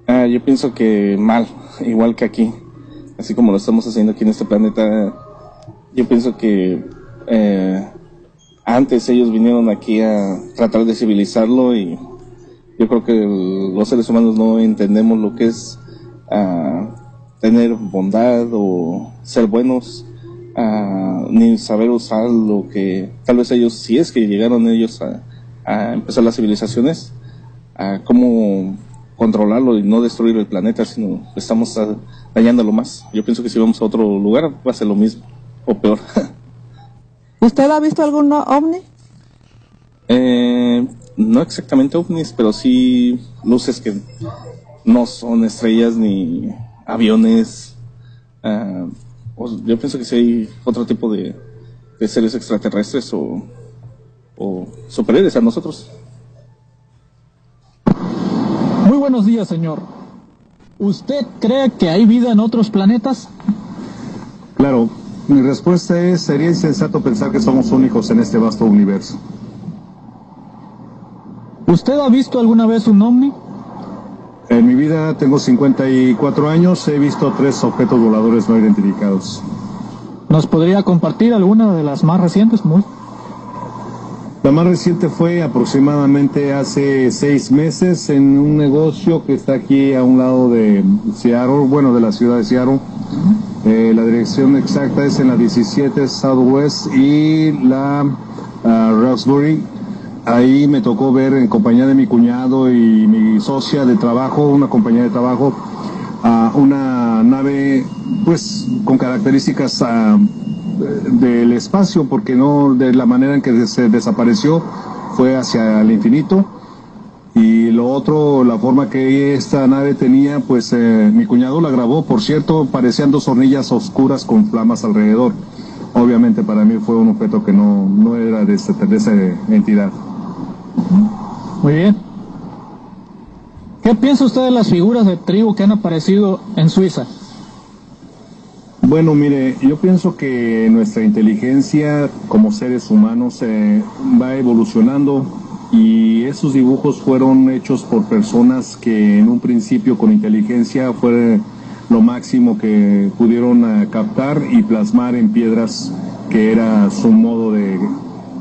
Ah, yo pienso que mal, igual que aquí, así como lo estamos haciendo aquí en este planeta. Yo pienso que eh, antes ellos vinieron aquí a tratar de civilizarlo y yo creo que los seres humanos no entendemos lo que es ah, tener bondad o ser buenos, ah, ni saber usar lo que tal vez ellos, si es que llegaron ellos a, a empezar las civilizaciones, a cómo controlarlo y no destruir el planeta, sino estamos dañándolo más. Yo pienso que si vamos a otro lugar va a ser lo mismo o peor. ¿Usted ha visto algún ovni? Eh, no exactamente ovnis, pero sí luces que no son estrellas ni aviones. O- yo pienso que sí hay otro tipo de, de seres extraterrestres o, o superiores a nosotros. Muy buenos días, señor. ¿Usted cree que hay vida en otros planetas? Claro, mi respuesta es, sería insensato pensar que somos únicos en este vasto universo. ¿Usted ha visto alguna vez un ovni? En mi vida tengo 54 años, he visto tres objetos voladores no identificados. ¿Nos podría compartir alguna de las más recientes? Muy. La más reciente fue aproximadamente hace seis meses en un negocio que está aquí a un lado de Seattle, bueno, de la ciudad de Seattle. Eh, la dirección exacta es en la 17 Southwest y la Roxbury. Ahí me tocó ver en compañía de mi cuñado y mi socia de trabajo, una compañía de trabajo, a una nave pues con características ah, del espacio porque no de la manera en que se desapareció fue hacia el infinito. Y lo otro la forma que esta nave tenía pues eh, mi cuñado la grabó por cierto parecían dos hornillas oscuras con flamas alrededor. Obviamente para mí fue un objeto que no, no era de, esta, de esa entidad Muy bien. ¿Qué piensa usted de las figuras de tribu que han aparecido en Suiza? Bueno, mire, yo pienso que nuestra inteligencia como seres humanos eh, va evolucionando y esos dibujos fueron hechos por personas que en un principio con inteligencia fue lo máximo que pudieron eh, captar y plasmar en piedras que era su modo de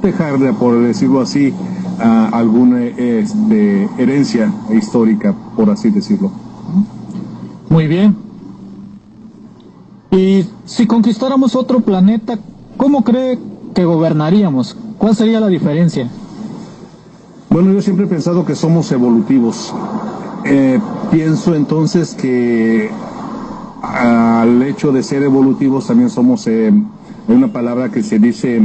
dejar, de, por decirlo así, a alguna este, herencia histórica, por así decirlo. Muy bien. Y si conquistáramos otro planeta, ¿cómo cree que gobernaríamos? ¿Cuál sería la diferencia? Bueno, yo siempre he pensado que somos evolutivos. Eh, pienso entonces que al hecho de ser evolutivos también somos, eh, hay una palabra que se dice,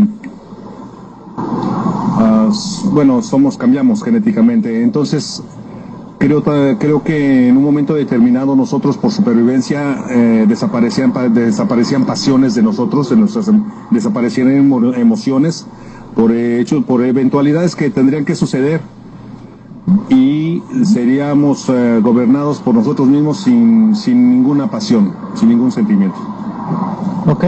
bueno, somos, cambiamos genéticamente. Entonces, creo, creo que en un momento determinado nosotros por supervivencia eh, desaparecían, pa- desaparecían pasiones de nosotros, de nuestras, desaparecían emo- emociones por hechos, por eventualidades que tendrían que suceder y seríamos eh, gobernados por nosotros mismos sin, sin ninguna pasión, sin ningún sentimiento. Ok.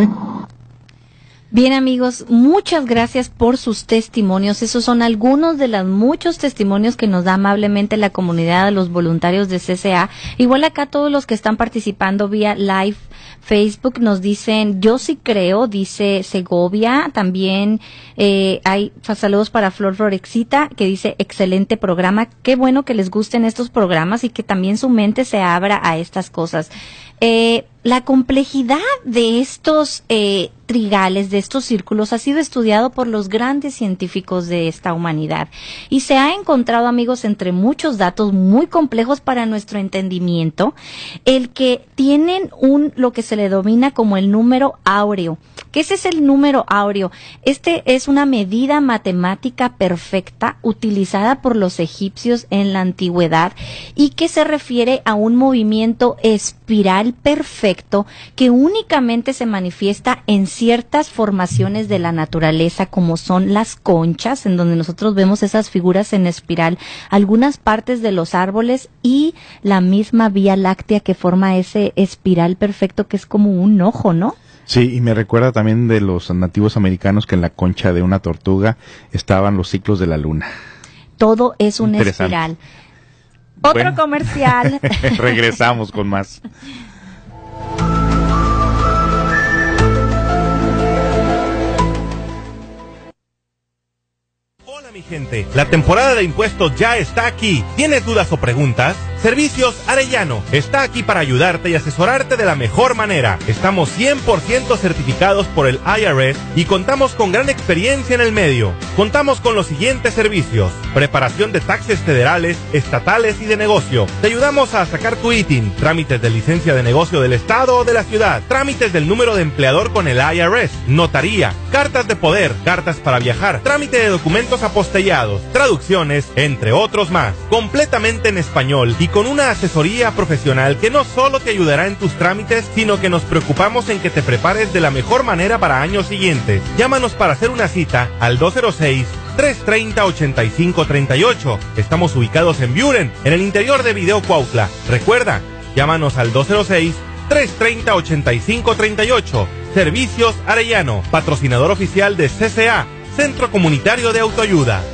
Bien amigos, muchas gracias por sus testimonios. Esos son algunos de los muchos testimonios que nos da amablemente la comunidad de los voluntarios de CCA. Igual acá todos los que están participando vía live Facebook nos dicen, yo sí creo, dice Segovia. También eh, hay saludos para Flor Florexita que dice, excelente programa. Qué bueno que les gusten estos programas y que también su mente se abra a estas cosas. Eh, la complejidad de estos eh, trigales, de estos círculos, ha sido estudiado por los grandes científicos de esta humanidad y se ha encontrado, amigos, entre muchos datos muy complejos para nuestro entendimiento, el que tienen un lo que se le domina como el número áureo. ¿Qué ese es el número áureo? Este es una medida matemática perfecta utilizada por los egipcios en la antigüedad y que se refiere a un movimiento espiral perfecto que únicamente se manifiesta en ciertas formaciones de la naturaleza como son las conchas, en donde nosotros vemos esas figuras en espiral, algunas partes de los árboles y la misma vía láctea que forma ese espiral perfecto que es como un ojo, ¿no? Sí, y me recuerda también de los nativos americanos que en la concha de una tortuga estaban los ciclos de la luna. Todo es una espiral. Otro comercial. Regresamos con más. mi gente, la temporada de impuestos ya está aquí. ¿Tienes dudas o preguntas? Servicios Arellano está aquí para ayudarte y asesorarte de la mejor manera. Estamos 100% certificados por el IRS y contamos con gran experiencia en el medio. Contamos con los siguientes servicios. Preparación de taxes federales, estatales y de negocio. Te ayudamos a sacar tu ITIN, trámites de licencia de negocio del estado o de la ciudad, trámites del número de empleador con el IRS, notaría, cartas de poder, cartas para viajar, trámite de documentos apostellados, traducciones, entre otros más. Completamente en español y con una asesoría profesional que no solo te ayudará en tus trámites, sino que nos preocupamos en que te prepares de la mejor manera para años siguientes. Llámanos para hacer una cita al 206 330-8538. Estamos ubicados en Buren, en el interior de Video Cuautla. Recuerda, llámanos al 206-330-8538. Servicios Arellano, patrocinador oficial de CCA, Centro Comunitario de Autoayuda.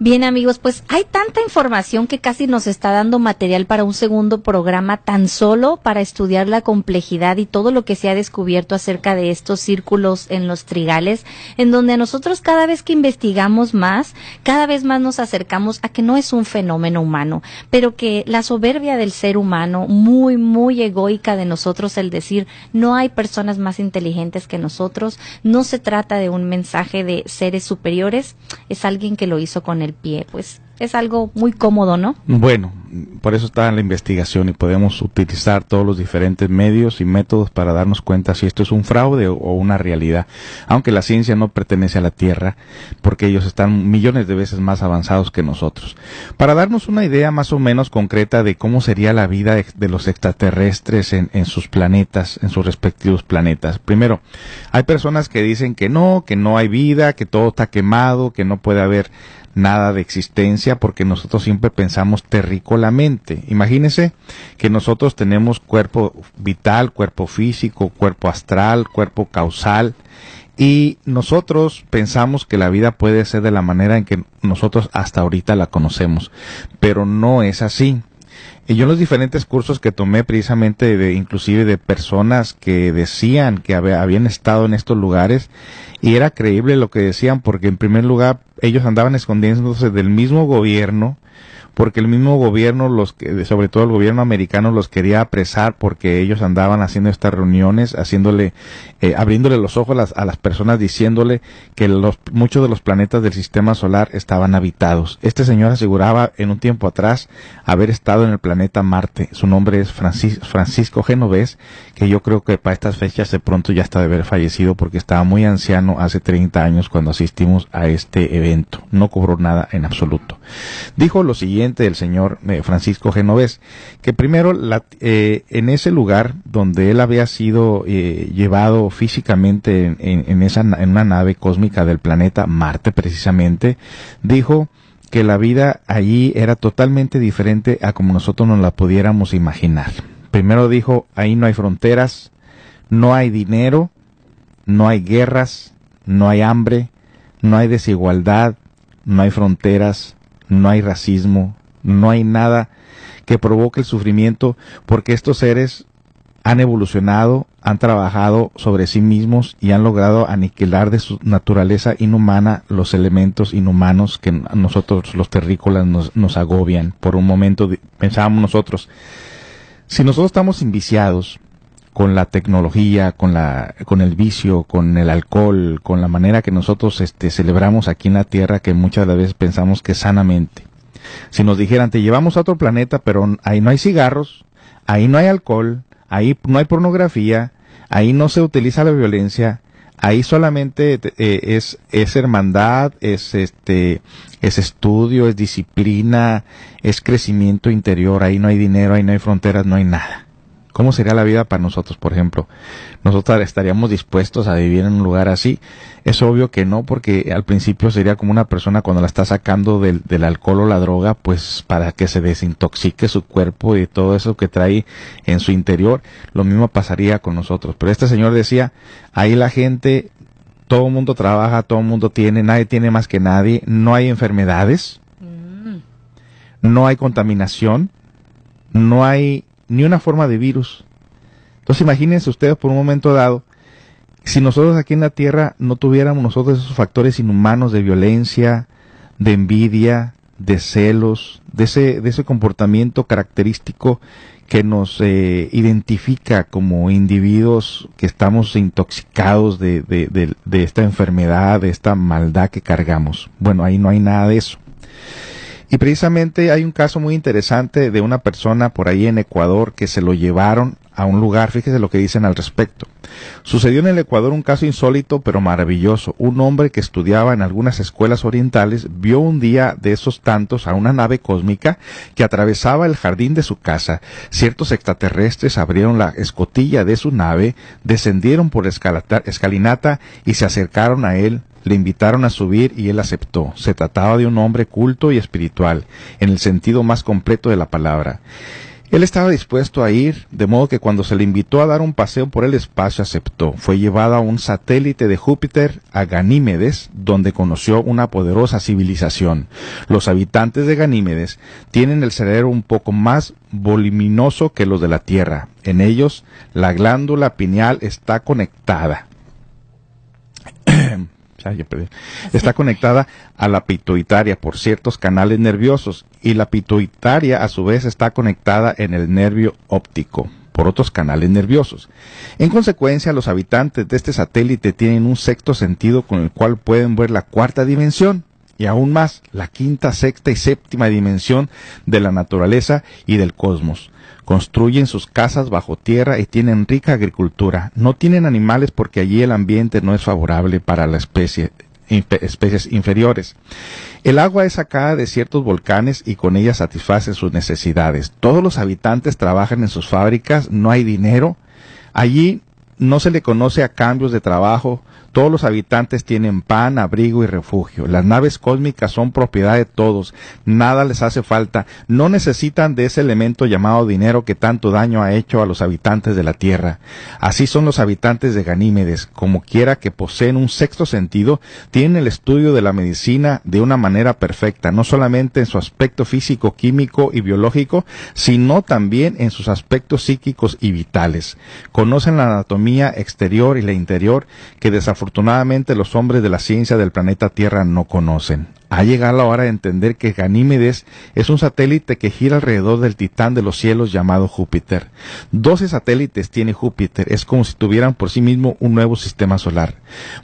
Bien amigos, pues hay tanta información que casi nos está dando material para un segundo programa tan solo para estudiar la complejidad y todo lo que se ha descubierto acerca de estos círculos en los trigales, en donde nosotros cada vez que investigamos más, cada vez más nos acercamos a que no es un fenómeno humano, pero que la soberbia del ser humano, muy, muy egoica de nosotros, el decir no hay personas más inteligentes que nosotros, no se trata de un mensaje de seres superiores, es alguien que lo hizo con el pie, pues es algo muy cómodo, ¿no? Bueno, por eso está la investigación y podemos utilizar todos los diferentes medios y métodos para darnos cuenta si esto es un fraude o una realidad. Aunque la ciencia no pertenece a la Tierra, porque ellos están millones de veces más avanzados que nosotros. Para darnos una idea más o menos concreta de cómo sería la vida de los extraterrestres en, en sus planetas, en sus respectivos planetas. Primero, hay personas que dicen que no, que no hay vida, que todo está quemado, que no puede haber nada de existencia porque nosotros siempre pensamos terrícolamente. Imagínense que nosotros tenemos cuerpo vital, cuerpo físico, cuerpo astral, cuerpo causal y nosotros pensamos que la vida puede ser de la manera en que nosotros hasta ahorita la conocemos, pero no es así. Y yo en los diferentes cursos que tomé precisamente de, inclusive de personas que decían que habían estado en estos lugares y era creíble lo que decían porque en primer lugar ellos andaban escondiéndose del mismo gobierno porque el mismo gobierno, los que, sobre todo el gobierno americano, los quería apresar porque ellos andaban haciendo estas reuniones, haciéndole, eh, abriéndole los ojos a las, a las, personas, diciéndole que los, muchos de los planetas del sistema solar estaban habitados. Este señor aseguraba en un tiempo atrás haber estado en el planeta Marte. Su nombre es Francis, Francisco Genovés, que yo creo que para estas fechas de pronto ya está de haber fallecido porque estaba muy anciano hace 30 años cuando asistimos a este evento. No cobró nada en absoluto. Dijo lo siguiente del señor eh, Francisco Genovés, que primero eh, en ese lugar donde él había sido eh, llevado físicamente en, en una nave cósmica del planeta Marte precisamente, dijo que la vida allí era totalmente diferente a como nosotros nos la pudiéramos imaginar. Primero dijo, ahí no hay fronteras, no hay dinero, no hay guerras, no hay hambre, no hay desigualdad, no hay fronteras, no hay racismo, no hay nada que provoque el sufrimiento porque estos seres han evolucionado, han trabajado sobre sí mismos y han logrado aniquilar de su naturaleza inhumana los elementos inhumanos que nosotros los terrícolas nos, agobian. Por un momento pensábamos nosotros, si nosotros estamos inviciados con la tecnología, con la, con el vicio, con el alcohol, con la manera que nosotros este, celebramos aquí en la Tierra, que muchas de veces pensamos que sanamente. Si nos dijeran, te llevamos a otro planeta, pero ahí no hay cigarros, ahí no hay alcohol, ahí no hay pornografía, ahí no se utiliza la violencia, ahí solamente eh, es, es hermandad, es este, es estudio, es disciplina, es crecimiento interior, ahí no hay dinero, ahí no hay fronteras, no hay nada. ¿Cómo sería la vida para nosotros, por ejemplo? ¿Nosotros estaríamos dispuestos a vivir en un lugar así? Es obvio que no, porque al principio sería como una persona cuando la está sacando del, del alcohol o la droga, pues para que se desintoxique su cuerpo y todo eso que trae en su interior. Lo mismo pasaría con nosotros. Pero este señor decía, ahí la gente, todo el mundo trabaja, todo el mundo tiene, nadie tiene más que nadie, no hay enfermedades, no hay contaminación, no hay ni una forma de virus. Entonces imagínense ustedes por un momento dado, si nosotros aquí en la Tierra no tuviéramos nosotros esos factores inhumanos de violencia, de envidia, de celos, de ese, de ese comportamiento característico que nos eh, identifica como individuos que estamos intoxicados de, de, de esta enfermedad, de esta maldad que cargamos. Bueno, ahí no hay nada de eso. Y precisamente hay un caso muy interesante de una persona por ahí en Ecuador que se lo llevaron a un lugar, fíjese lo que dicen al respecto. Sucedió en el Ecuador un caso insólito pero maravilloso. Un hombre que estudiaba en algunas escuelas orientales vio un día de esos tantos a una nave cósmica que atravesaba el jardín de su casa. Ciertos extraterrestres abrieron la escotilla de su nave, descendieron por escalinata y se acercaron a él le invitaron a subir y él aceptó. Se trataba de un hombre culto y espiritual, en el sentido más completo de la palabra. Él estaba dispuesto a ir, de modo que cuando se le invitó a dar un paseo por el espacio aceptó. Fue llevado a un satélite de Júpiter, a Ganímedes, donde conoció una poderosa civilización. Los habitantes de Ganímedes tienen el cerebro un poco más voluminoso que los de la Tierra. En ellos, la glándula pineal está conectada. está conectada a la pituitaria por ciertos canales nerviosos y la pituitaria a su vez está conectada en el nervio óptico por otros canales nerviosos. En consecuencia, los habitantes de este satélite tienen un sexto sentido con el cual pueden ver la cuarta dimensión y aún más la quinta, sexta y séptima dimensión de la naturaleza y del cosmos. Construyen sus casas bajo tierra y tienen rica agricultura. No tienen animales porque allí el ambiente no es favorable para la especie, especies inferiores. El agua es sacada de ciertos volcanes y con ella satisfacen sus necesidades. Todos los habitantes trabajan en sus fábricas, no hay dinero. Allí no se le conoce a cambios de trabajo, todos los habitantes tienen pan, abrigo y refugio. Las naves cósmicas son propiedad de todos. Nada les hace falta. No necesitan de ese elemento llamado dinero que tanto daño ha hecho a los habitantes de la Tierra. Así son los habitantes de Ganímedes. Como quiera que poseen un sexto sentido, tienen el estudio de la medicina de una manera perfecta, no solamente en su aspecto físico, químico y biológico, sino también en sus aspectos psíquicos y vitales. Conocen la anatomía exterior y la interior que afortunadamente los hombres de la ciencia del planeta Tierra no conocen. Ha llegado la hora de entender que Ganímedes es un satélite que gira alrededor del titán de los cielos llamado Júpiter. Doce satélites tiene Júpiter, es como si tuvieran por sí mismo un nuevo sistema solar.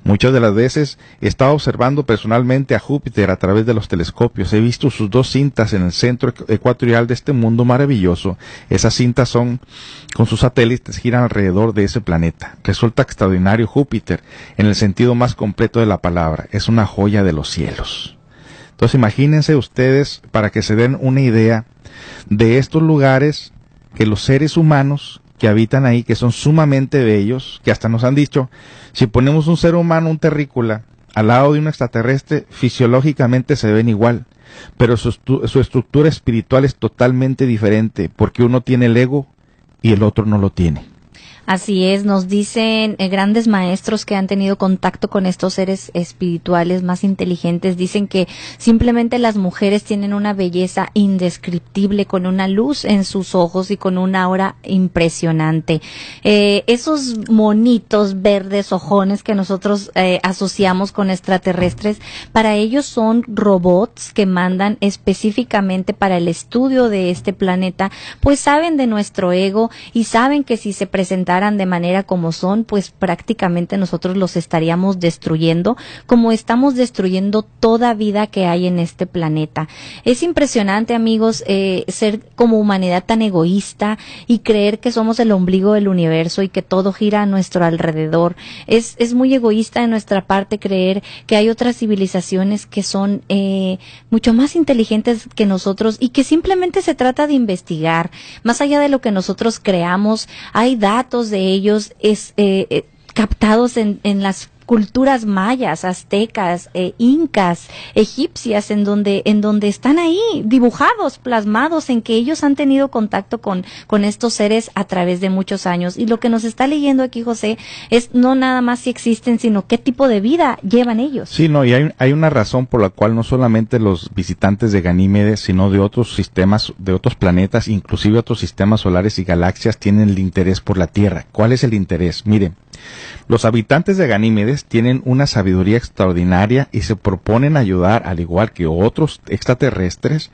Muchas de las veces he estado observando personalmente a Júpiter a través de los telescopios. He visto sus dos cintas en el centro ecuatorial de este mundo maravilloso. Esas cintas son, con sus satélites, giran alrededor de ese planeta. Resulta extraordinario Júpiter, en el sentido más completo de la palabra. Es una joya de los cielos. Entonces imagínense ustedes, para que se den una idea de estos lugares que los seres humanos que habitan ahí, que son sumamente bellos, que hasta nos han dicho, si ponemos un ser humano, un terrícola, al lado de un extraterrestre, fisiológicamente se ven igual, pero su, su estructura espiritual es totalmente diferente, porque uno tiene el ego y el otro no lo tiene. Así es, nos dicen eh, grandes maestros que han tenido contacto con estos seres espirituales más inteligentes, dicen que simplemente las mujeres tienen una belleza indescriptible, con una luz en sus ojos y con una aura impresionante. Eh, esos monitos verdes, ojones que nosotros eh, asociamos con extraterrestres, para ellos son robots que mandan específicamente para el estudio de este planeta, pues saben de nuestro ego y saben que si se presentan de manera como son, pues prácticamente nosotros los estaríamos destruyendo, como estamos destruyendo toda vida que hay en este planeta. Es impresionante, amigos, eh, ser como humanidad tan egoísta y creer que somos el ombligo del universo y que todo gira a nuestro alrededor. Es, es muy egoísta de nuestra parte creer que hay otras civilizaciones que son eh, mucho más inteligentes que nosotros y que simplemente se trata de investigar. Más allá de lo que nosotros creamos, hay datos de ellos es, eh, eh, captados en, en las culturas mayas, aztecas, eh, incas, egipcias, en donde, en donde están ahí dibujados, plasmados, en que ellos han tenido contacto con, con estos seres a través de muchos años. Y lo que nos está leyendo aquí José es no nada más si existen, sino qué tipo de vida llevan ellos. Sí, no, y hay, hay una razón por la cual no solamente los visitantes de Ganímedes, sino de otros sistemas, de otros planetas, inclusive otros sistemas solares y galaxias, tienen el interés por la Tierra. ¿Cuál es el interés? Miren, los habitantes de Ganímedes tienen una sabiduría extraordinaria y se proponen ayudar, al igual que otros extraterrestres,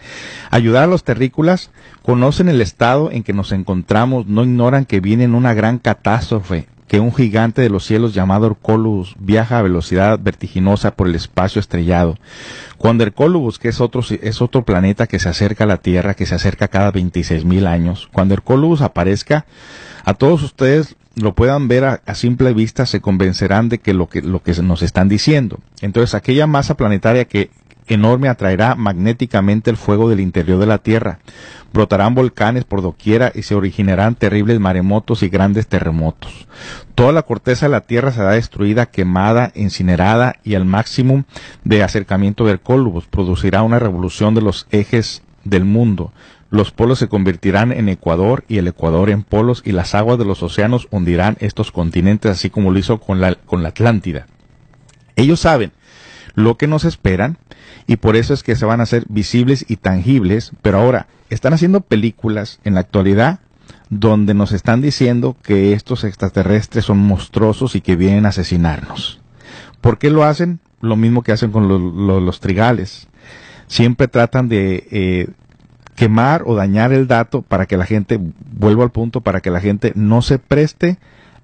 ayudar a los terrícolas, conocen el estado en que nos encontramos, no ignoran que viene una gran catástrofe, que un gigante de los cielos llamado Hercolubus viaja a velocidad vertiginosa por el espacio estrellado. Cuando Hercolubus, que es otro, es otro planeta que se acerca a la Tierra, que se acerca cada 26 mil años, cuando Hercolubus aparezca, a todos ustedes lo puedan ver a, simple vista, se convencerán de que lo que, lo que nos están diciendo. Entonces, aquella masa planetaria que enorme atraerá magnéticamente el fuego del interior de la Tierra. Brotarán volcanes por doquiera y se originarán terribles maremotos y grandes terremotos. Toda la corteza de la Tierra será destruida, quemada, incinerada y al máximo de acercamiento del Cólubus producirá una revolución de los ejes del mundo. Los polos se convertirán en Ecuador y el Ecuador en polos y las aguas de los océanos hundirán estos continentes así como lo hizo con la, con la Atlántida. Ellos saben lo que nos esperan y por eso es que se van a hacer visibles y tangibles, pero ahora están haciendo películas en la actualidad donde nos están diciendo que estos extraterrestres son monstruosos y que vienen a asesinarnos. ¿Por qué lo hacen? Lo mismo que hacen con lo, lo, los trigales. Siempre tratan de eh, quemar o dañar el dato para que la gente, vuelvo al punto, para que la gente no se preste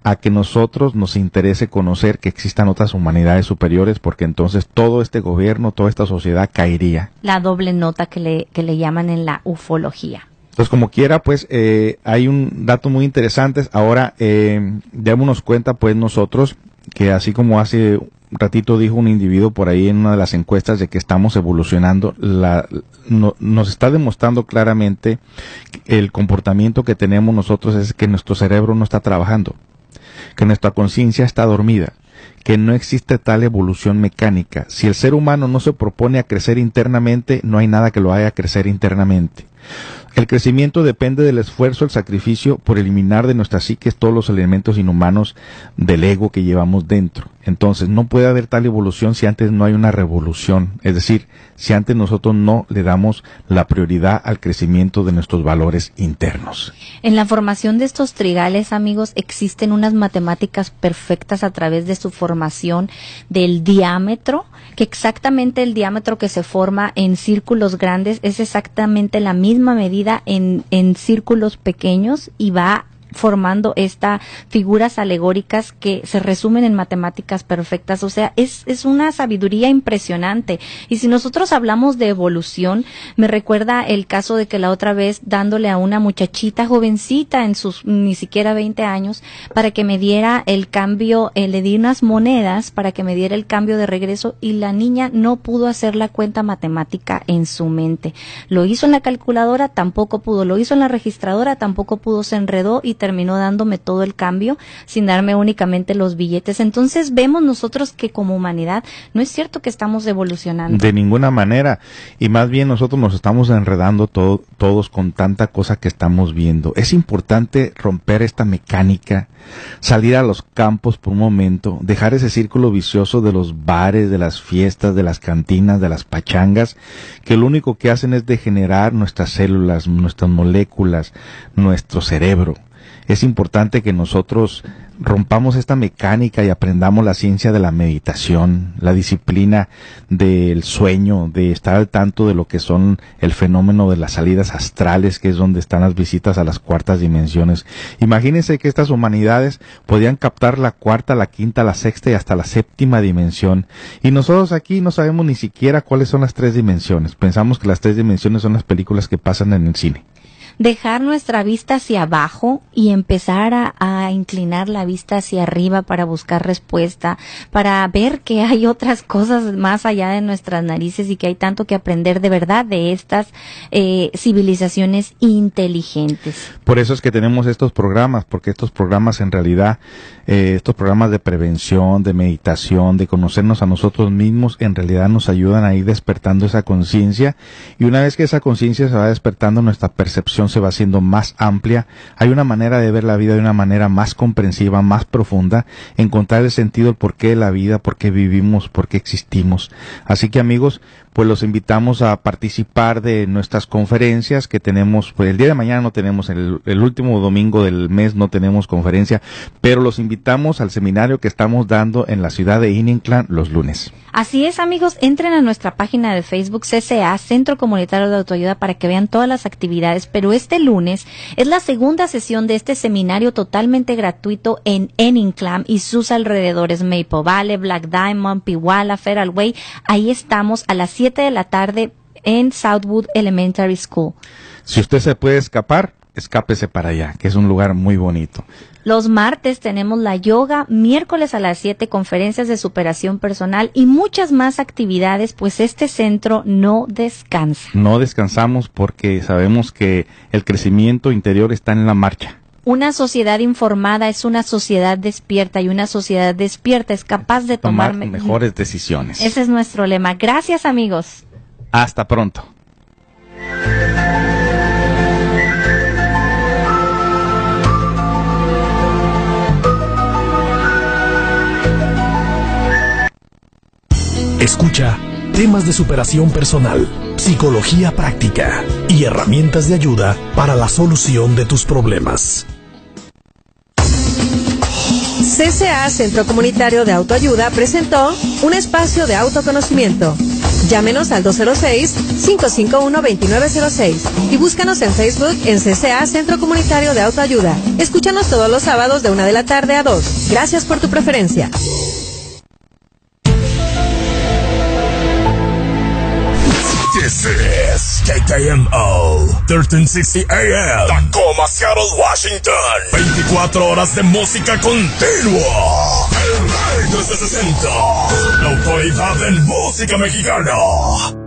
a que nosotros nos interese conocer que existan otras humanidades superiores, porque entonces todo este gobierno, toda esta sociedad caería. La doble nota que le, que le llaman en la ufología. Entonces, como quiera, pues eh, hay un dato muy interesante. Ahora, eh, démonos cuenta, pues nosotros, que así como hace ratito dijo un individuo por ahí en una de las encuestas de que estamos evolucionando, la, no, nos está demostrando claramente el comportamiento que tenemos nosotros es que nuestro cerebro no está trabajando, que nuestra conciencia está dormida, que no existe tal evolución mecánica. Si el ser humano no se propone a crecer internamente, no hay nada que lo haga crecer internamente. El crecimiento depende del esfuerzo, el sacrificio por eliminar de nuestra psiques todos los elementos inhumanos del ego que llevamos dentro. Entonces, no puede haber tal evolución si antes no hay una revolución. Es decir, si antes nosotros no le damos la prioridad al crecimiento de nuestros valores internos. En la formación de estos trigales, amigos, existen unas matemáticas perfectas a través de su formación del diámetro, que exactamente el diámetro que se forma en círculos grandes es exactamente la misma medida en, en círculos pequeños y va formando estas figuras alegóricas que se resumen en matemáticas perfectas. O sea, es, es una sabiduría impresionante. Y si nosotros hablamos de evolución, me recuerda el caso de que la otra vez dándole a una muchachita jovencita en sus ni siquiera 20 años para que me diera el cambio, eh, le di unas monedas para que me diera el cambio de regreso y la niña no pudo hacer la cuenta matemática en su mente. Lo hizo en la calculadora, tampoco pudo. Lo hizo en la registradora, tampoco pudo. Se enredó y terminó dándome todo el cambio sin darme únicamente los billetes. Entonces vemos nosotros que como humanidad no es cierto que estamos evolucionando. De ninguna manera. Y más bien nosotros nos estamos enredando todo, todos con tanta cosa que estamos viendo. Es importante romper esta mecánica, salir a los campos por un momento, dejar ese círculo vicioso de los bares, de las fiestas, de las cantinas, de las pachangas, que lo único que hacen es degenerar nuestras células, nuestras moléculas, nuestro cerebro. Es importante que nosotros rompamos esta mecánica y aprendamos la ciencia de la meditación, la disciplina del sueño, de estar al tanto de lo que son el fenómeno de las salidas astrales, que es donde están las visitas a las cuartas dimensiones. Imagínense que estas humanidades podían captar la cuarta, la quinta, la sexta y hasta la séptima dimensión. Y nosotros aquí no sabemos ni siquiera cuáles son las tres dimensiones. Pensamos que las tres dimensiones son las películas que pasan en el cine dejar nuestra vista hacia abajo y empezar a, inclinar la vista hacia arriba para buscar respuesta, para ver que hay otras cosas más allá de nuestras narices y que hay tanto que aprender de verdad de estas eh, civilizaciones inteligentes. Por eso es que tenemos estos programas, porque estos programas en realidad, eh, estos programas de prevención, de meditación, de conocernos a nosotros mismos, en realidad nos ayudan a ir despertando esa conciencia y una vez que esa conciencia se va despertando, nuestra percepción se va haciendo más amplia, hay una manera de ver la vida de una manera más comprensiva, más profunda, encontrar el sentido, el porqué de la vida, por qué vivimos, por qué existimos. Así que amigos, pues los invitamos a participar de nuestras conferencias que tenemos, pues el día de mañana no tenemos, el, último domingo del mes no tenemos conferencia, pero los invitamos al seminario que estamos dando en la ciudad de Ininclan los lunes. Así es amigos, entren a nuestra página de Facebook CCA, Centro Comunitario de Autoayuda, para que vean todas las actividades, pero este lunes es la segunda sesión de este seminario totalmente gratuito en Eninclam y sus alrededores, Maple Valley, Black Diamond, Piwala, Federal Way, ahí estamos a las 7 de la tarde en Southwood Elementary School. Si usted se puede escapar, escápese para allá, que es un lugar muy bonito. Los martes tenemos la yoga, miércoles a las 7 conferencias de superación personal y muchas más actividades, pues este centro no descansa. No descansamos porque sabemos que el crecimiento interior está en la marcha. Una sociedad informada es una sociedad despierta y una sociedad despierta es capaz de tomar, tomar mejores decisiones. Ese es nuestro lema. Gracias amigos. Hasta pronto. Escucha temas de superación personal, psicología práctica y herramientas de ayuda para la solución de tus problemas. CCA Centro Comunitario de Autoayuda presentó un espacio de autoconocimiento. Llámenos al 206-551-2906 y búscanos en Facebook en CCA Centro Comunitario de Autoayuda. Escúchanos todos los sábados de una de la tarde a 2. Gracias por tu preferencia. This is KKMO 1360 AM Tacoma, Seattle, Washington. 24 horas de música continua. El rey de 60 La autoridad en música mexicana